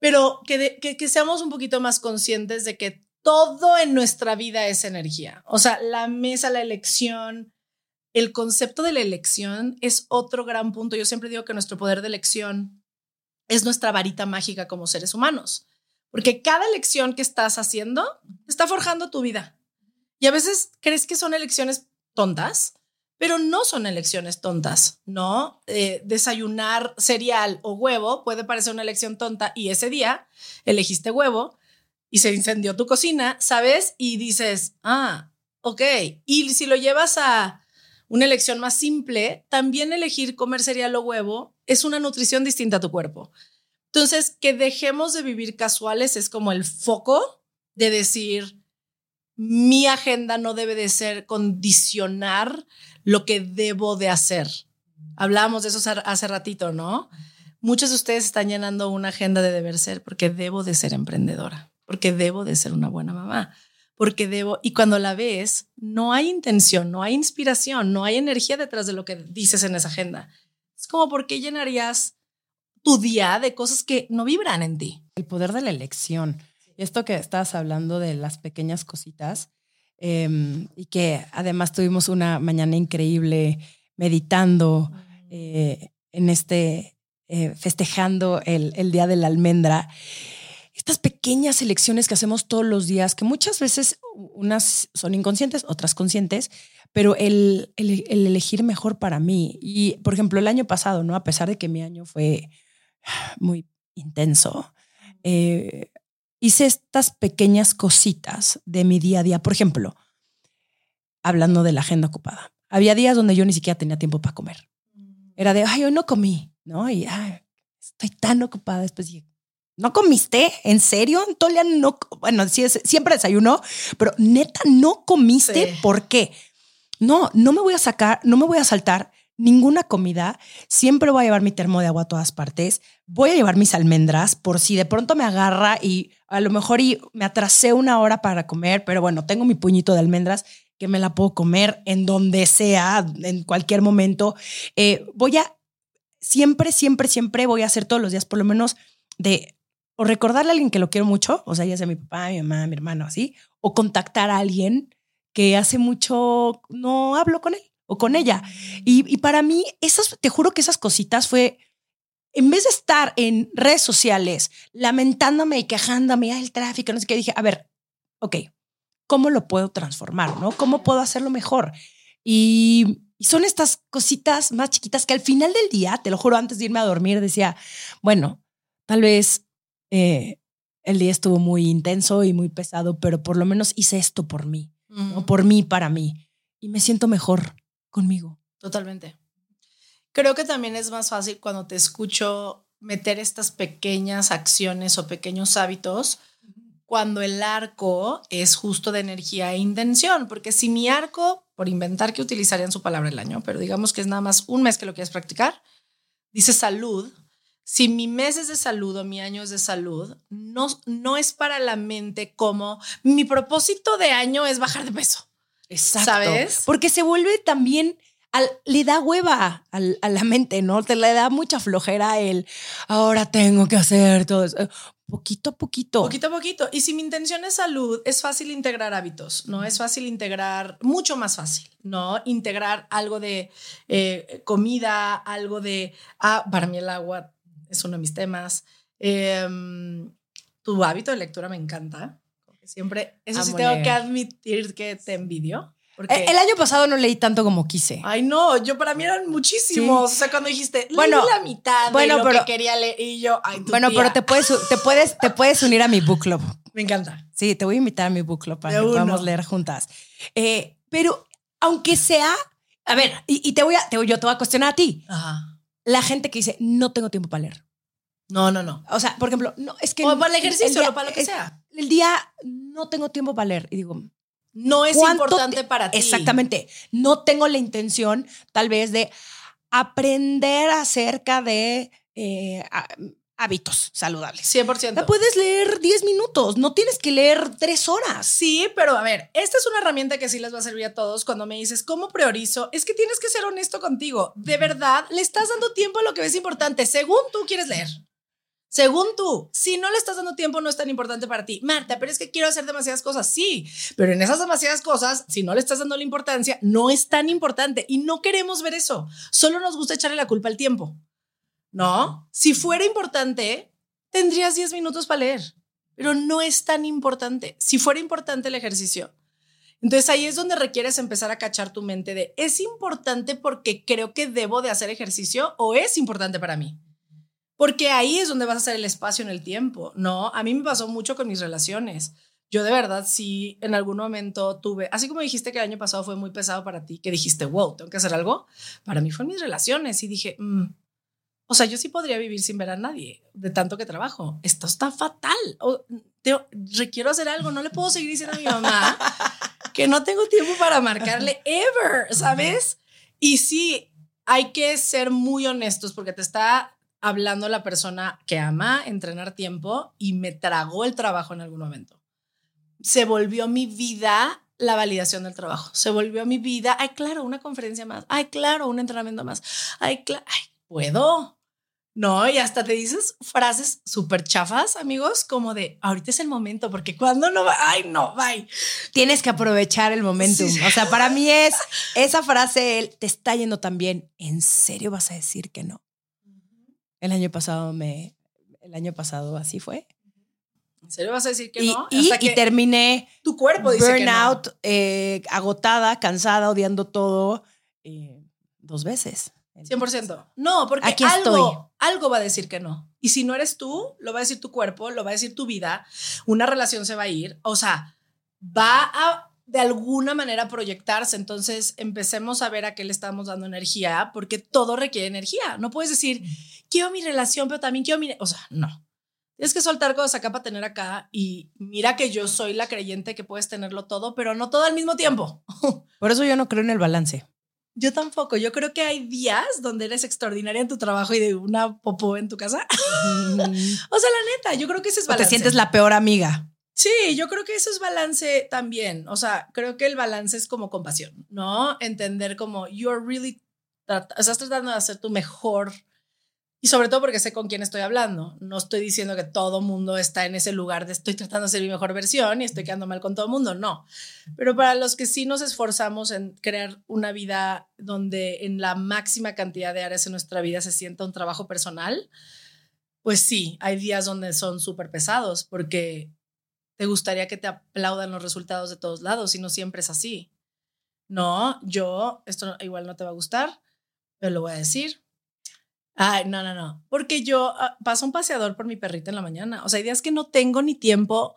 Pero que, que, que seamos un poquito más conscientes de que todo en nuestra vida es energía. O sea, la mesa, la elección, el concepto de la elección es otro gran punto. Yo siempre digo que nuestro poder de elección es nuestra varita mágica como seres humanos, porque cada elección que estás haciendo está forjando tu vida. Y a veces crees que son elecciones tontas, pero no son elecciones tontas, ¿no? Eh, desayunar cereal o huevo puede parecer una elección tonta y ese día elegiste huevo y se incendió tu cocina, ¿sabes? Y dices, ah, ok. Y si lo llevas a una elección más simple, también elegir comer cereal o huevo es una nutrición distinta a tu cuerpo. Entonces, que dejemos de vivir casuales es como el foco de decir, mi agenda no debe de ser condicionar lo que debo de hacer. Hablábamos de eso hace ratito, ¿no? Muchos de ustedes están llenando una agenda de deber ser porque debo de ser emprendedora, porque debo de ser una buena mamá, porque debo, y cuando la ves, no hay intención, no hay inspiración, no hay energía detrás de lo que dices en esa agenda. Es como, ¿por qué llenarías tu día de cosas que no vibran en ti? El poder de la elección. Esto que estabas hablando de las pequeñas cositas, em, y que además tuvimos una mañana increíble meditando eh, en este, eh, festejando el, el Día de la Almendra estas pequeñas elecciones que hacemos todos los días, que muchas veces unas son inconscientes, otras conscientes, pero el, el, elegir mejor para mí. Y, por ejemplo, el año pasado, ¿no? A pesar de que mi año fue muy intenso, eh, hice estas pequeñas cositas de mi día a día. Por ejemplo, hablando de la agenda ocupada. Había días donde yo ni siquiera tenía tiempo para comer. Era de, ay, hoy no comí, ¿no? Y ay, estoy tan ocupada. Después dije, ¿No comiste? ¿En serio? Tolia no, bueno, siempre desayuno, pero neta, ¿no comiste? ¿Por qué? No, no me voy a sacar, no me voy a saltar ninguna comida. Siempre voy a llevar mi termo de agua a todas partes. Voy a llevar mis almendras por si de pronto me agarra y a lo mejor y me atrasé una hora para comer, pero bueno, tengo mi puñito de almendras que me la puedo comer en donde sea, en cualquier momento. Eh, voy a, siempre, siempre, siempre voy a hacer todos los días por lo menos de o recordarle a alguien que lo quiero mucho, o sea, ya sea mi papá, mi mamá, mi hermano, así, o contactar a alguien que hace mucho no hablo con él o con ella. Y, y para mí, esas, te juro que esas cositas fue, en vez de estar en redes sociales lamentándome y quejándome, el tráfico, no sé qué, dije, a ver, ok, ¿cómo lo puedo transformar? ¿No? ¿Cómo puedo hacerlo mejor? Y, y son estas cositas más chiquitas que al final del día, te lo juro, antes de irme a dormir, decía, bueno, tal vez eh, el día estuvo muy intenso y muy pesado, pero por lo menos hice esto por mí, por mí, para mí. Y me siento mejor conmigo. Totalmente. Creo que también es más fácil cuando te escucho meter estas pequeñas acciones o pequeños hábitos cuando el arco es justo de energía e intención, porque si mi arco, por inventar que utilizarían su palabra el año, pero digamos que es nada más un mes que lo quieres practicar, dice salud, si mi mes es de salud o mi año es de salud, no, no es para la mente como mi propósito de año es bajar de peso. Exacto. ¿Sabes? Porque se vuelve también, al, le da hueva a la mente, ¿no? Te le da mucha flojera el, ahora tengo que hacer todo eso. Poquito a poquito. Poquito a poquito. Y si mi intención es salud, es fácil integrar hábitos, ¿no? Es fácil integrar, mucho más fácil, ¿no? Integrar algo de eh, comida, algo de, ah, para mí el agua es uno de mis temas. Em, tu hábito de lectura me encanta. Siempre, eso sí tengo que admitir que te envidio. Porque... El año pasado no leí tanto como quise. Ay, no, yo para mí eran muchísimos. O sea, cuando dijiste, bueno, la mitad bueno, de lo pero, que quería leer y yo, ay, Bueno, pero te puedes, te, puedes, te puedes unir a mi book club. Me encanta. Sí, te voy a invitar a mi book club para que podamos leer juntas. Eh, pero aunque sea, a ver, y, te voy a, te, yo te voy a cuestionar a ti. Ajá la gente que dice, no tengo tiempo para leer. No, no, no. O sea, por ejemplo, no, es que... O para el ejercicio o para lo que sea. El día no tengo tiempo para leer. Y digo, no es importante para ti. Exactamente. No tengo la intención, tal vez, de aprender acerca de... Eh, hábitos saludables. 100%. La puedes leer 10 minutos, no tienes que leer 3 horas. Sí, pero a ver, esta es una herramienta que sí les va a servir a todos cuando me dices, ¿cómo priorizo? Es que tienes que ser honesto contigo. De verdad, le estás dando tiempo a lo que ves importante, según tú quieres leer. Según tú, si no le estás dando tiempo, no es tan importante para ti. Marta, pero es que quiero hacer demasiadas cosas. Sí, pero en esas demasiadas cosas, si no le estás dando la importancia, no es tan importante y no queremos ver eso. Solo nos gusta echarle la culpa al tiempo. No, si fuera importante, tendrías 10 minutos para leer, pero no es tan importante. Si fuera importante el ejercicio, entonces ahí es donde requieres empezar a cachar tu mente de, ¿es importante porque creo que debo de hacer ejercicio o es importante para mí? Porque ahí es donde vas a hacer el espacio en el tiempo, ¿no? A mí me pasó mucho con mis relaciones. Yo de verdad sí en algún momento tuve, así como dijiste que el año pasado fue muy pesado para ti, que dijiste, wow, tengo que hacer algo, para mí fue mis relaciones y dije, mm, o sea, yo sí podría vivir sin ver a nadie de tanto que trabajo. Esto está fatal. O, te, requiero hacer algo, no le puedo seguir diciendo a mi mamá que no tengo tiempo para marcarle ever, ¿sabes? Y sí, hay que ser muy honestos porque te está hablando la persona que ama entrenar tiempo y me tragó el trabajo en algún momento. Se volvió mi vida la validación del trabajo. Se volvió mi vida, ay, claro, una conferencia más. Ay, claro, un entrenamiento más. Ay, claro, ay, puedo. No, y hasta te dices frases súper chafas, amigos, como de ahorita es el momento, porque cuando no va, ay, no, bye. Tienes que aprovechar el momento. O sea, para mí es esa frase, el, te está yendo tan bien. ¿En serio vas a decir que no? El año pasado me, el año pasado así fue. ¿En serio vas a decir que y, no? Y, y terminé tu cuerpo dice burnout, que no. eh, agotada, cansada, odiando todo eh, dos veces. 100%. No, porque Aquí algo, estoy. algo va a decir que no. Y si no eres tú, lo va a decir tu cuerpo, lo va a decir tu vida, una relación se va a ir, o sea, va a de alguna manera proyectarse. Entonces empecemos a ver a qué le estamos dando energía, porque todo requiere energía. No puedes decir, quiero mi relación, pero también quiero mi... O sea, no. Tienes que soltar cosas acá para tener acá y mira que yo soy la creyente que puedes tenerlo todo, pero no todo al mismo tiempo. Por eso yo no creo en el balance. Yo tampoco. Yo creo que hay días donde eres extraordinaria en tu trabajo y de una popó en tu casa. o sea, la neta, yo creo que ese es O balance. te sientes la peor amiga. Sí, yo creo que eso es balance también. O sea, creo que el balance es como compasión, ¿no? Entender como you're really, estás tratando de hacer tu mejor. Y sobre todo porque sé con quién estoy hablando. No estoy diciendo que todo mundo está en ese lugar de estoy tratando de ser mi mejor versión y estoy quedando mal con todo mundo. No. Pero para los que sí nos esforzamos en crear una vida donde en la máxima cantidad de áreas en nuestra vida se sienta un trabajo personal, pues sí, hay días donde son súper pesados porque te gustaría que te aplaudan los resultados de todos lados y no siempre es así. No, yo, esto igual no te va a gustar, pero lo voy a decir. Ay, no, no, no. Porque yo ah, paso un paseador por mi perrita en la mañana. O sea, hay días que no tengo ni tiempo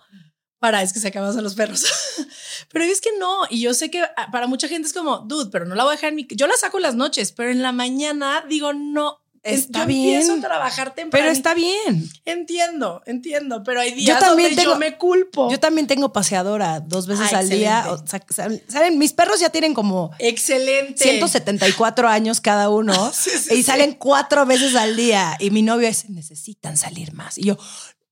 para, es que se acaban los perros. pero es que no. Y yo sé que ah, para mucha gente es como, dude, pero no la voy a dejar en. Yo la saco las noches, pero en la mañana digo, no. Está yo bien. empiezo a trabajar temprano. Pero está bien. Entiendo, entiendo, pero hay días también donde tengo- yo me culpo. Yo también tengo paseadora dos veces Ah, al día. O sea, mis perros ya tienen como Excelente. 174 años cada uno Sí, sí, y sí. salen cuatro veces al día. Y mi novio es, necesitan salir más. Y yo,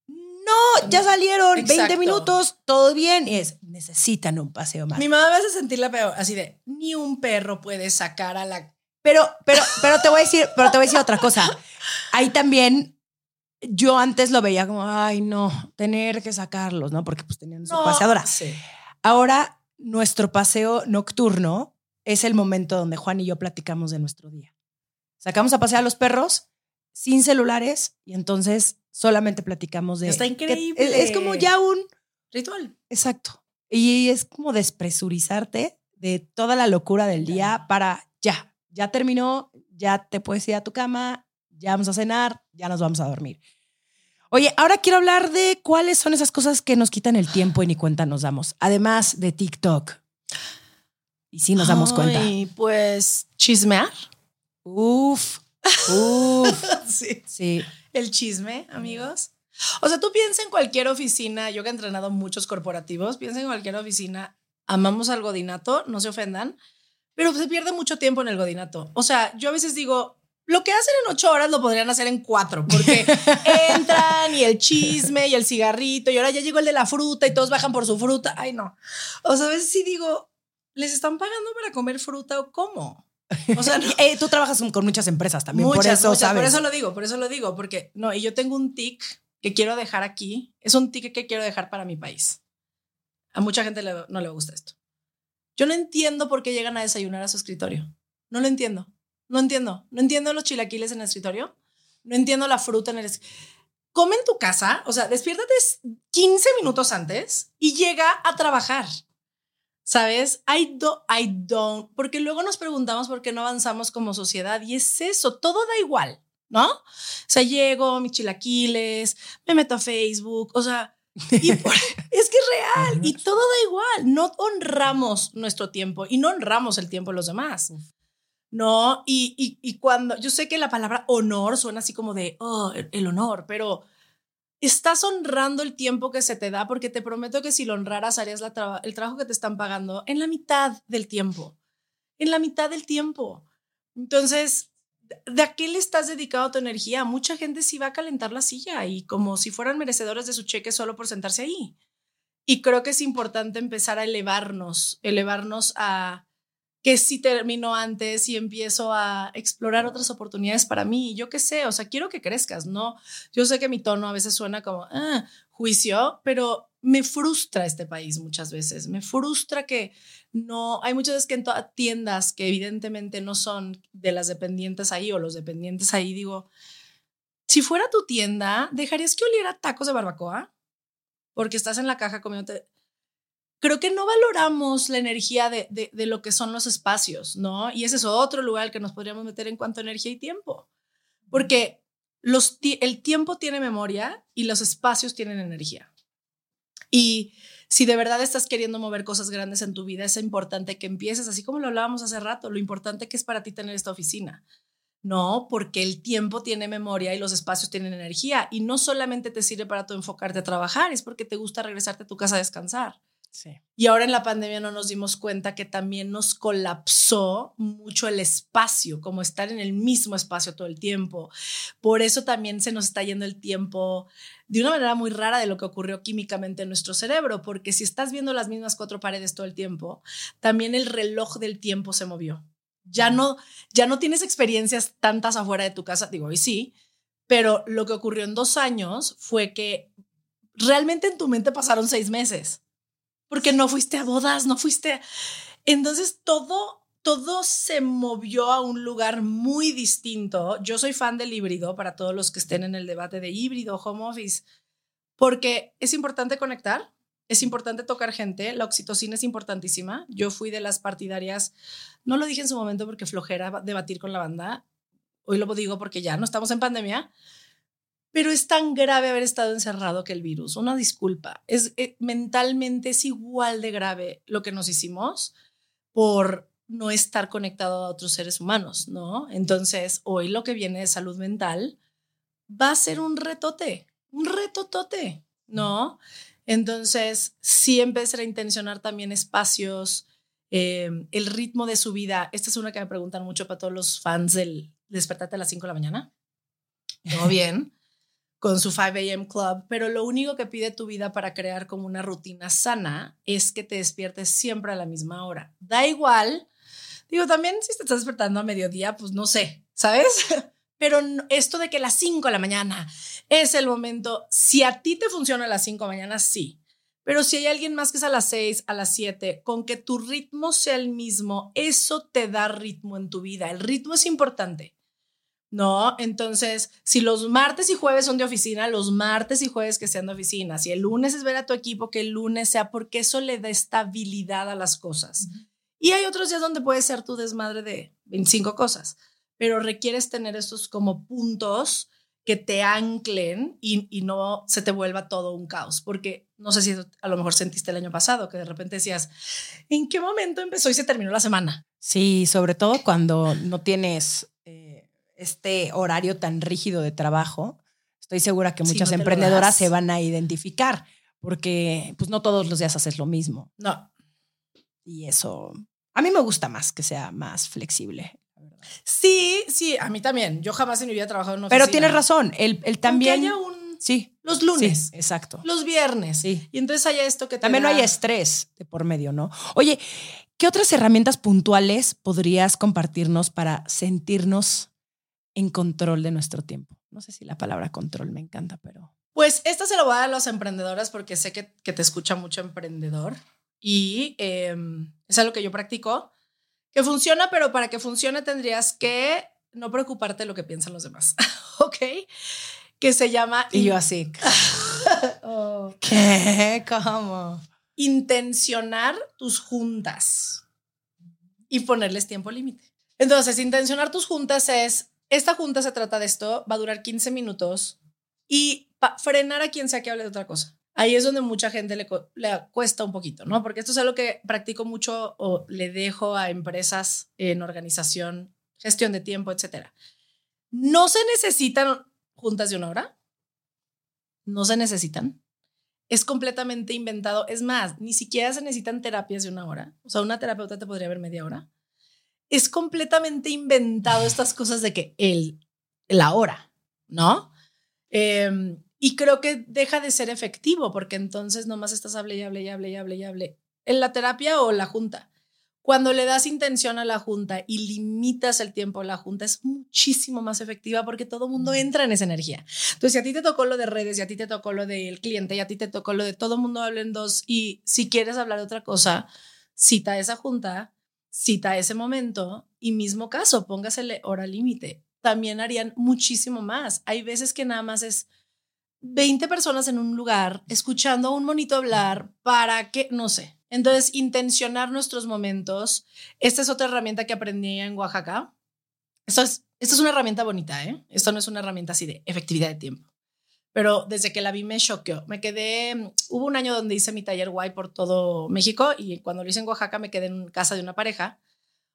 no, ya salieron 20 Exacto. minutos, todo bien. Y es, necesitan un paseo más. Mi mamá me hace sentir la peor, así de, ni un perro puede sacar a la... Pero, pero, pero te voy a decir, pero te voy a decir otra cosa. Ahí también yo antes lo veía como, ay, no, tener que sacarlos, ¿no? Porque pues tenían su paseadora. Sí. Ahora, nuestro paseo nocturno es el momento donde Juan y yo platicamos de nuestro día. Sacamos a pasear a los perros sin celulares y entonces solamente platicamos de... Está increíble. Es, es como ya un... Ritual. Exacto. Y es como despresurizarte de toda la locura del día para ya, ya terminó, ya te puedes ir a tu cama, ya vamos a cenar, ya nos vamos a dormir. Oye, ahora quiero hablar de cuáles son esas cosas que nos quitan el tiempo y ni cuenta nos damos, además de TikTok. Y sí nos damos cuenta. Ay, pues chismear. Uf, uf. sí. Sí. El chisme, amigos. O sea, tú piensa en cualquier oficina, yo que he entrenado muchos corporativos, piensa en cualquier oficina, amamos al godinato, no se ofendan, pero se pierde mucho tiempo en el godinato. O sea, yo a veces digo, lo que hacen en ocho horas lo podrían hacer en cuatro, porque entran y el chisme y el cigarrito y ahora ya llegó el de la fruta y todos bajan por su fruta. Ay, no. O sea, a veces sí digo, ¿les están pagando para comer fruta o cómo? O sea, eh, tú trabajas con muchas empresas también, por eso sabes. Por eso lo digo, por eso lo digo, porque no, y yo tengo un tic que quiero dejar aquí, es un tic que quiero dejar para mi país. A mucha gente no le gusta esto. Yo no entiendo por qué llegan a desayunar a su escritorio. No lo entiendo. No entiendo. No entiendo los chilaquiles en el escritorio. No entiendo la fruta en el escritorio. Come en tu casa, o sea, despiértate 15 minutos antes y llega a trabajar. ¿Sabes? I, do, I don't. Porque luego nos preguntamos por qué no avanzamos como sociedad y es eso, todo da igual, ¿no? O sea, llego, mis chilaquiles, me meto a Facebook, o sea, es que es real y todo da igual. No honramos nuestro tiempo y no honramos el tiempo de los demás. ¿no? Y, y, y, cuando yo sé que la palabra honor suena así como de, oh, el honor, pero estás honrando el tiempo que se te da porque te prometo que si lo honraras harías la el trabajo que te están pagando en la mitad del tiempo, en la mitad del tiempo. Entonces, ¿de a qué le estás dedicado tu energía? Mucha gente sí va a calentar la silla y como si fueran merecedores de su cheque solo por sentarse ahí. Y creo que es importante empezar a elevarnos, elevarnos a que si termino antes y empiezo a explorar otras oportunidades para mí. Yo qué sé, o sea, quiero que crezcas, ¿no? Yo sé que mi tono a veces suena como ah, juicio, pero me frustra este país muchas veces. Me frustra que no, hay muchas veces que en todas tiendas que evidentemente no son de las dependientes ahí o los dependientes ahí, digo, si fuera tu tienda, ¿dejarías que oliera tacos de barbacoa? Porque estás en la caja comiéndote creo que no valoramos la energía de, de, lo que son los espacios, ¿no? Y ese es otro lugar que nos podríamos meter en cuanto a energía y tiempo, porque los, el tiempo tiene memoria y los espacios tienen energía. Y si de verdad estás queriendo mover cosas grandes en tu vida, es importante que empieces, así como lo hablábamos hace rato, lo importante que es para ti tener esta oficina. No, porque el tiempo tiene memoria y los espacios tienen energía. Y no solamente te sirve para tu enfocarte a trabajar, es porque te gusta regresarte a tu casa a descansar. Y ahora en la pandemia no nos dimos cuenta que también nos colapsó mucho el espacio, como estar en el mismo espacio todo el tiempo. Por eso también se nos está yendo el tiempo de una manera muy rara de lo que ocurrió químicamente en nuestro cerebro, porque si estás viendo las mismas cuatro paredes todo el tiempo, también el reloj del tiempo se movió. Ya no, ya no tienes experiencias tantas afuera de tu casa, digo, hoy sí, pero lo que ocurrió en dos años fue que realmente en tu mente pasaron seis meses porque no fuiste a bodas, no fuiste. Entonces todo, todo se movió a un lugar muy distinto. Yo soy fan del híbrido para todos los que estén en el debate de híbrido, home office, porque es importante conectar, es importante tocar gente, la oxitocina es importantísima. Yo fui de las partidarias, no lo dije en su momento porque flojera debatir con la banda, hoy lo digo porque ya no estamos en pandemia, pero es tan grave haber estado encerrado que el virus. Una disculpa. Es eh, mentalmente es igual de grave lo que nos hicimos por no estar conectado a otros seres humanos, ¿no? Entonces, hoy lo que viene de salud mental va a ser un retote, un retotote, ¿no? Entonces, sí empezar a intencionar también espacios, eh, el ritmo de su vida. Esta es una que me preguntan mucho para todos los fans del despertate a las 5 de la mañana. Todo bien con su 5 a.m. club, pero lo único que pide tu vida para crear como una rutina sana es que te despiertes siempre a la misma hora. Da igual. Digo, también si te estás despertando a mediodía, pues no sé, ¿sabes? Pero esto de que las 5 de la mañana es el momento, si a ti te funciona las 5 de la mañana, sí. Pero si hay alguien más que es a las 6, a las 7, con que tu ritmo sea el mismo, eso te da ritmo en tu vida. El ritmo es importante. ¿No? Entonces, si los martes y jueves son de oficina, los martes y jueves que sean de oficina. Si el lunes es ver a tu equipo, que el lunes sea porque eso le da estabilidad a las cosas. Y hay otros días donde puede ser tu desmadre de 25 cosas, pero requieres tener estos como puntos que te anclen y, y, no se te vuelva todo un caos, porque no sé si a lo mejor sentiste el año pasado que de repente decías, ¿en qué momento empezó y se terminó la semana? Sí, sobre todo cuando no tienes este horario tan rígido de trabajo, estoy segura que muchas emprendedoras se van a identificar, porque pues no todos los días haces lo mismo. No. Y eso, a mí me gusta más que sea más flexible. Sí, sí, a mí también. Yo jamás en mi vida he trabajado en una Pero tienes razón, el, el también... Aunque haya un... Sí. Los lunes. Sí, exacto. Los viernes. Sí. Y entonces haya esto que te También no hay estrés de por medio, ¿no? Oye, ¿qué otras herramientas puntuales podrías compartirnos para sentirnos en control de nuestro tiempo? No sé si la palabra control me encanta, pero... Pues esta se la voy a dar a los emprendedores porque sé que, que te escucha mucho emprendedor y eh, es algo que yo practico, que funciona, pero para que funcione tendrías que no preocuparte de lo que piensan los demás, ¿ok? Que se llama... Y yo así. Oh. ¿Qué? ¿Cómo? intencionar tus juntas y ponerles tiempo límite. Entonces, intencionar tus juntas es, esta junta se trata de esto, va a durar 15 minutos y frenar a quien sea que hable de otra cosa. Ahí es donde mucha gente le, le cuesta un poquito, ¿no? Porque esto es algo que practico mucho o le dejo a empresas en organización, gestión de tiempo, etcétera. No se necesitan juntas de una hora. No se necesitan es completamente inventado. Es más, ni siquiera se necesitan terapias de una hora. O sea, una terapeuta te podría ver media hora. Es completamente inventado estas cosas de que el, la hora, ¿no? Eh, y creo que deja de ser efectivo porque entonces nomás estás hable y hable y hable y hable y hable. En la terapia o la junta. Cuando le das intención a la junta y limitas el tiempo de la junta, es muchísimo más efectiva porque todo mundo entra en esa energía. Entonces, si a ti te tocó lo de redes, y a ti te tocó lo del cliente, y a ti te tocó lo de todo mundo habla en dos, y si quieres hablar de otra cosa, cita esa junta, cita ese momento, y mismo caso, póngasele hora límite. También harían muchísimo más. Hay veces que nada más es 20 personas en un lugar escuchando a un monito hablar para que, no sé. Entonces, intencionar nuestros momentos. Esta es otra herramienta que aprendí en Oaxaca. Esto es, esto es una herramienta bonita, ¿eh? Esto no es una herramienta así de efectividad de tiempo. Pero desde que la vi me choqueó. Me quedé, hubo un año donde hice mi taller guay por todo México y cuando lo hice en Oaxaca me quedé en casa de una pareja,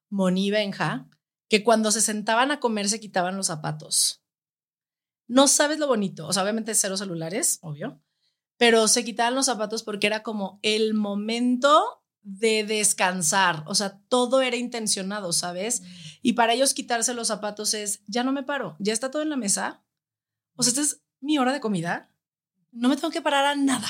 Moni y Benja, que cuando se sentaban a comer se quitaban los zapatos. No sabes lo bonito. O sea, obviamente cero celulares, obvio, pero se quitaban los zapatos porque era como el momento de descansar. O sea, todo era intencionado, ¿sabes? Y para ellos quitarse los zapatos es, ya no me paro, ya está todo en la mesa. O sea, esta es mi hora de comida. No me tengo que parar a nada.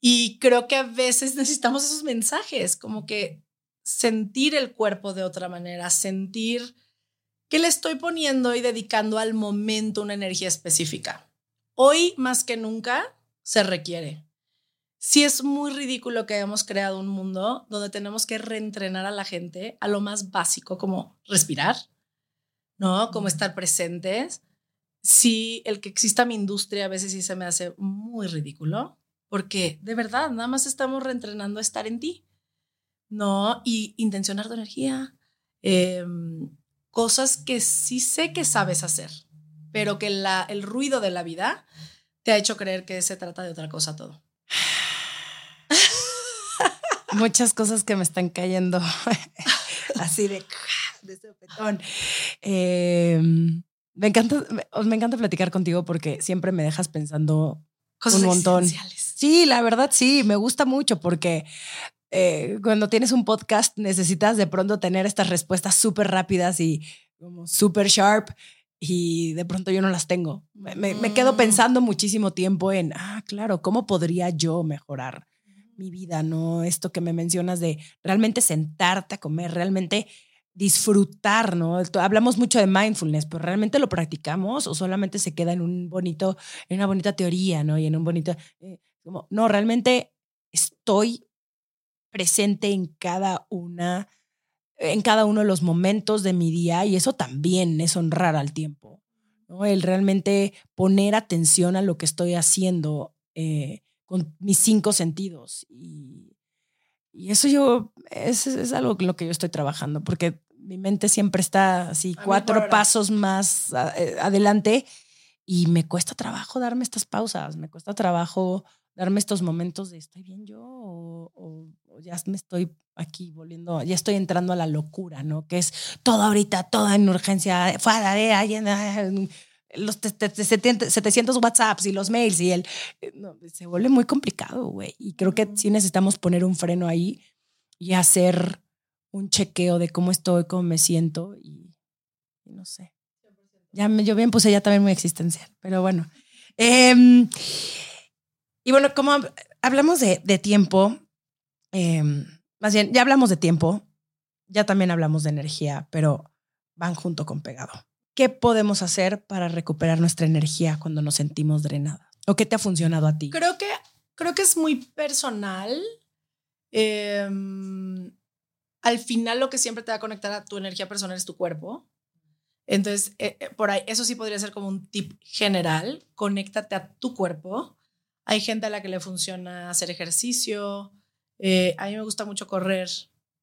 Y creo que a veces necesitamos esos mensajes, como que sentir el cuerpo de otra manera, sentir que le estoy poniendo y dedicando al momento una energía específica. Hoy más que nunca se requiere. Sí es muy ridículo que hayamos creado un mundo donde tenemos que reentrenar a la gente a lo más básico como respirar, ¿no? Como estar presentes. Sí, el que exista mi industria a veces sí se me hace muy ridículo porque de verdad nada más estamos reentrenando a estar en ti, ¿no? Y intencionar tu energía. Eh, cosas que sí sé que sabes hacer, pero que el ruido de la vida te ha hecho creer que se trata de otra cosa todo. Muchas cosas que me están cayendo así de, de sopetón. Eh, me, encanta, me, encanta platicar contigo porque siempre me dejas pensando Cosas un montón. Sí, la verdad sí, me gusta mucho porque eh, cuando tienes un podcast necesitas de pronto tener estas respuestas súper rápidas y como súper sharp y de pronto yo no las tengo. Me, me, me, quedo Mm. pensando muchísimo tiempo en, ah, claro, ¿cómo podría yo mejorar mi vida? No, esto que me mencionas de realmente sentarte a comer, realmente disfrutar, ¿no? Hablamos mucho de mindfulness, pero realmente lo practicamos o solamente se queda en un bonito, en una bonita teoría, ¿no? Y en un bonito, eh, como, no, realmente estoy presente en cada una, en cada uno de los momentos de mi día y eso también es honrar al tiempo, ¿no? El realmente poner atención a lo que estoy haciendo eh, con mis cinco sentidos y, y eso yo, es, es, algo en lo que yo estoy trabajando porque mi mente siempre está así A cuatro pasos más a, eh, adelante y me cuesta trabajo darme estas pausas, me cuesta trabajo darme estos momentos de estoy bien yo o, o, o, ya me estoy aquí volviendo, ya estoy entrando a la locura, ¿no? Que es todo ahorita, toda en urgencia, fuera de ahí, los 700 WhatsApps y los mails y el, no, se vuelve muy complicado, güey. Y creo que sí necesitamos poner un freno ahí y hacer un chequeo de cómo estoy, cómo me siento y, no sé. Ya me, yo bien puse ya también muy existencial, pero bueno. Em, y bueno, como hab- hablamos de, tiempo, em, más bien, ya hablamos de tiempo, ya también hablamos de energía, pero van junto con pegado. ¿Qué podemos hacer para recuperar nuestra energía cuando nos sentimos drenadas? ¿O qué te ha funcionado a ti? Creo que, creo que es muy personal. Eh, al final lo que siempre te va a conectar a tu energía personal es tu cuerpo. Entonces, eh, eh, por ahí, eso sí podría ser como un tip general. Conéctate a tu cuerpo. Hay gente a la que le funciona hacer ejercicio. Eh, a mí me gusta mucho correr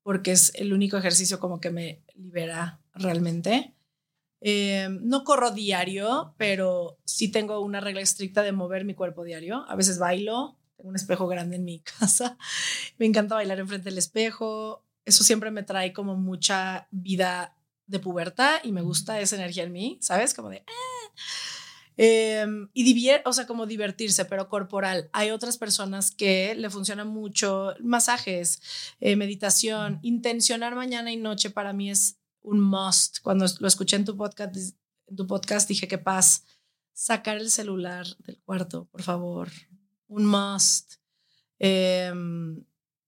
porque es el único ejercicio como que me libera realmente. No corro diario, pero sí tengo una regla estricta de mover mi cuerpo diario. A veces bailo, tengo un espejo grande en mi casa. Me encanta bailar enfrente del espejo. Eso siempre me trae como mucha vida de puberta y me gusta esa energía en mí, ¿sabes? Como de... "Ah". Eh, y divier o sea, como divertirse, pero corporal. Hay otras personas que le funciona mucho masajes, eh, meditación, intencionar mañana y noche para mí es un must. Cuando lo escuché en tu podcast, en tu podcast dije que paz, sacar el celular del cuarto, por favor, un must. Eh,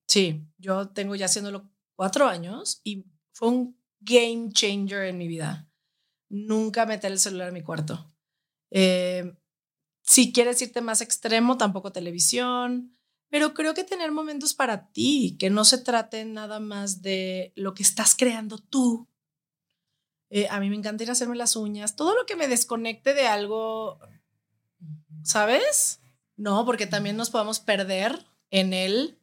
sí, yo tengo ya haciéndolo cuatro años y fue un game changer en mi vida. Nunca meter el celular en mi cuarto. Eh, si quieres irte más extremo, tampoco televisión, pero creo que tener momentos para ti, que no se trate nada más de lo que estás creando tú. Eh, a mí me encanta ir a hacerme las uñas, todo lo que me desconecte de algo, ¿sabes? No, porque también nos podemos perder en el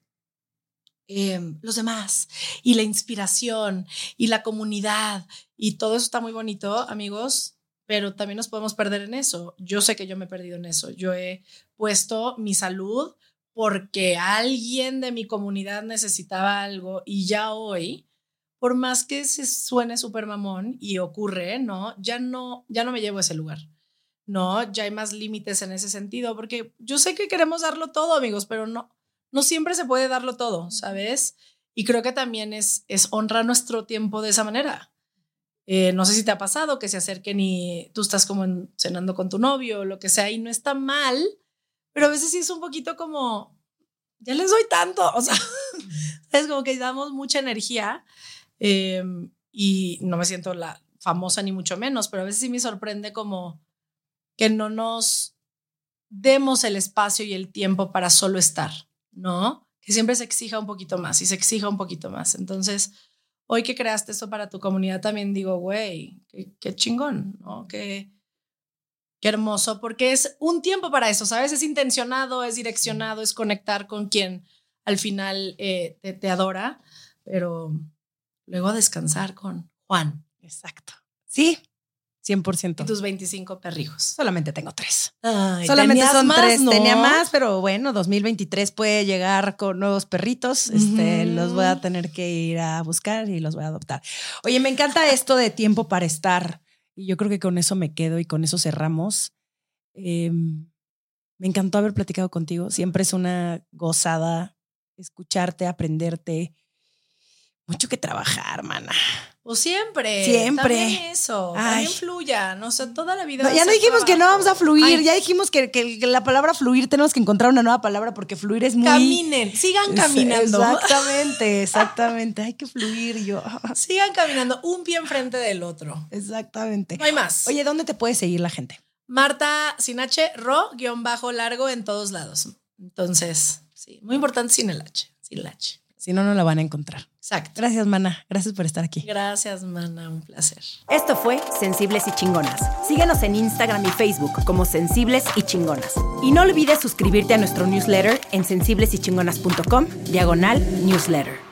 eh, los demás y la inspiración y la comunidad y todo eso está muy bonito, amigos, pero también nos podemos perder en eso. Yo sé que yo me he perdido en eso. Yo he puesto mi salud porque alguien de mi comunidad necesitaba algo y ya hoy, por más que se suene súper mamón y ocurre, ¿no? Ya no, ya no me llevo a ese lugar. No, ya hay más límites en ese sentido, porque yo sé que queremos darlo todo, amigos, pero no, no siempre se puede darlo todo, ¿sabes? Y creo que también es, es honrar nuestro tiempo de esa manera. Eh, no sé si te ha pasado que se acerquen y tú estás como en- cenando con tu novio o lo que sea y no está mal, pero a veces sí es un poquito como, ya les doy tanto, o sea, es como que damos mucha energía eh, y no me siento la famosa ni mucho menos, pero a veces sí me sorprende como que no nos demos el espacio y el tiempo para solo estar, ¿no? Que siempre se exija un poquito más y se exija un poquito más. Entonces, hoy que creaste eso para tu comunidad, también digo, güey, qué, chingón, ¿no? Qué, qué hermoso, porque es un tiempo para eso, ¿sabes? Es intencionado, es direccionado, es conectar con quien al final eh, te, te adora, pero luego descansar con Juan Exacto. Sí, 100%. y tus 25 perrijos. Solamente tengo tres. Ay, Solamente son más, tres. ¿no? Tenía más, pero bueno, 2023 puede llegar con nuevos perritos. Este, los voy a tener que ir a buscar y los voy a adoptar. Oye, me encanta esto de tiempo para estar. Y yo creo que con eso me quedo y con eso cerramos. Eh, me encantó haber platicado contigo. Siempre es una gozada escucharte, aprenderte. Mucho que trabajar, mana. Pues siempre. Siempre. También eso. Ay. También fluya. No sé, toda la vida. No, ya no dijimos que no vamos a fluir, Ay, ya dijimos que, que la palabra fluir tenemos que encontrar una nueva palabra porque fluir es muy... Caminen, sigan caminando. Exactamente, exactamente. Hay que fluir yo. Sigan caminando un pie enfrente del otro. Exactamente. No hay más. Oye, ¿dónde te puede seguir la gente? Marta sin H, ro, guion bajo largo en todos lados. Entonces, sí, muy importante sin el H. Sin el H. Si no, no la van a encontrar. Exacto. Gracias, mana. Gracias por estar aquí. Gracias, mana. Un placer. Esto fue Sensibles y Chingonas. Síguenos en Instagram y Facebook como Sensibles y Chingonas. Y no olvides suscribirte a nuestro newsletter en sensiblesychingonas.com, diagonal newsletter.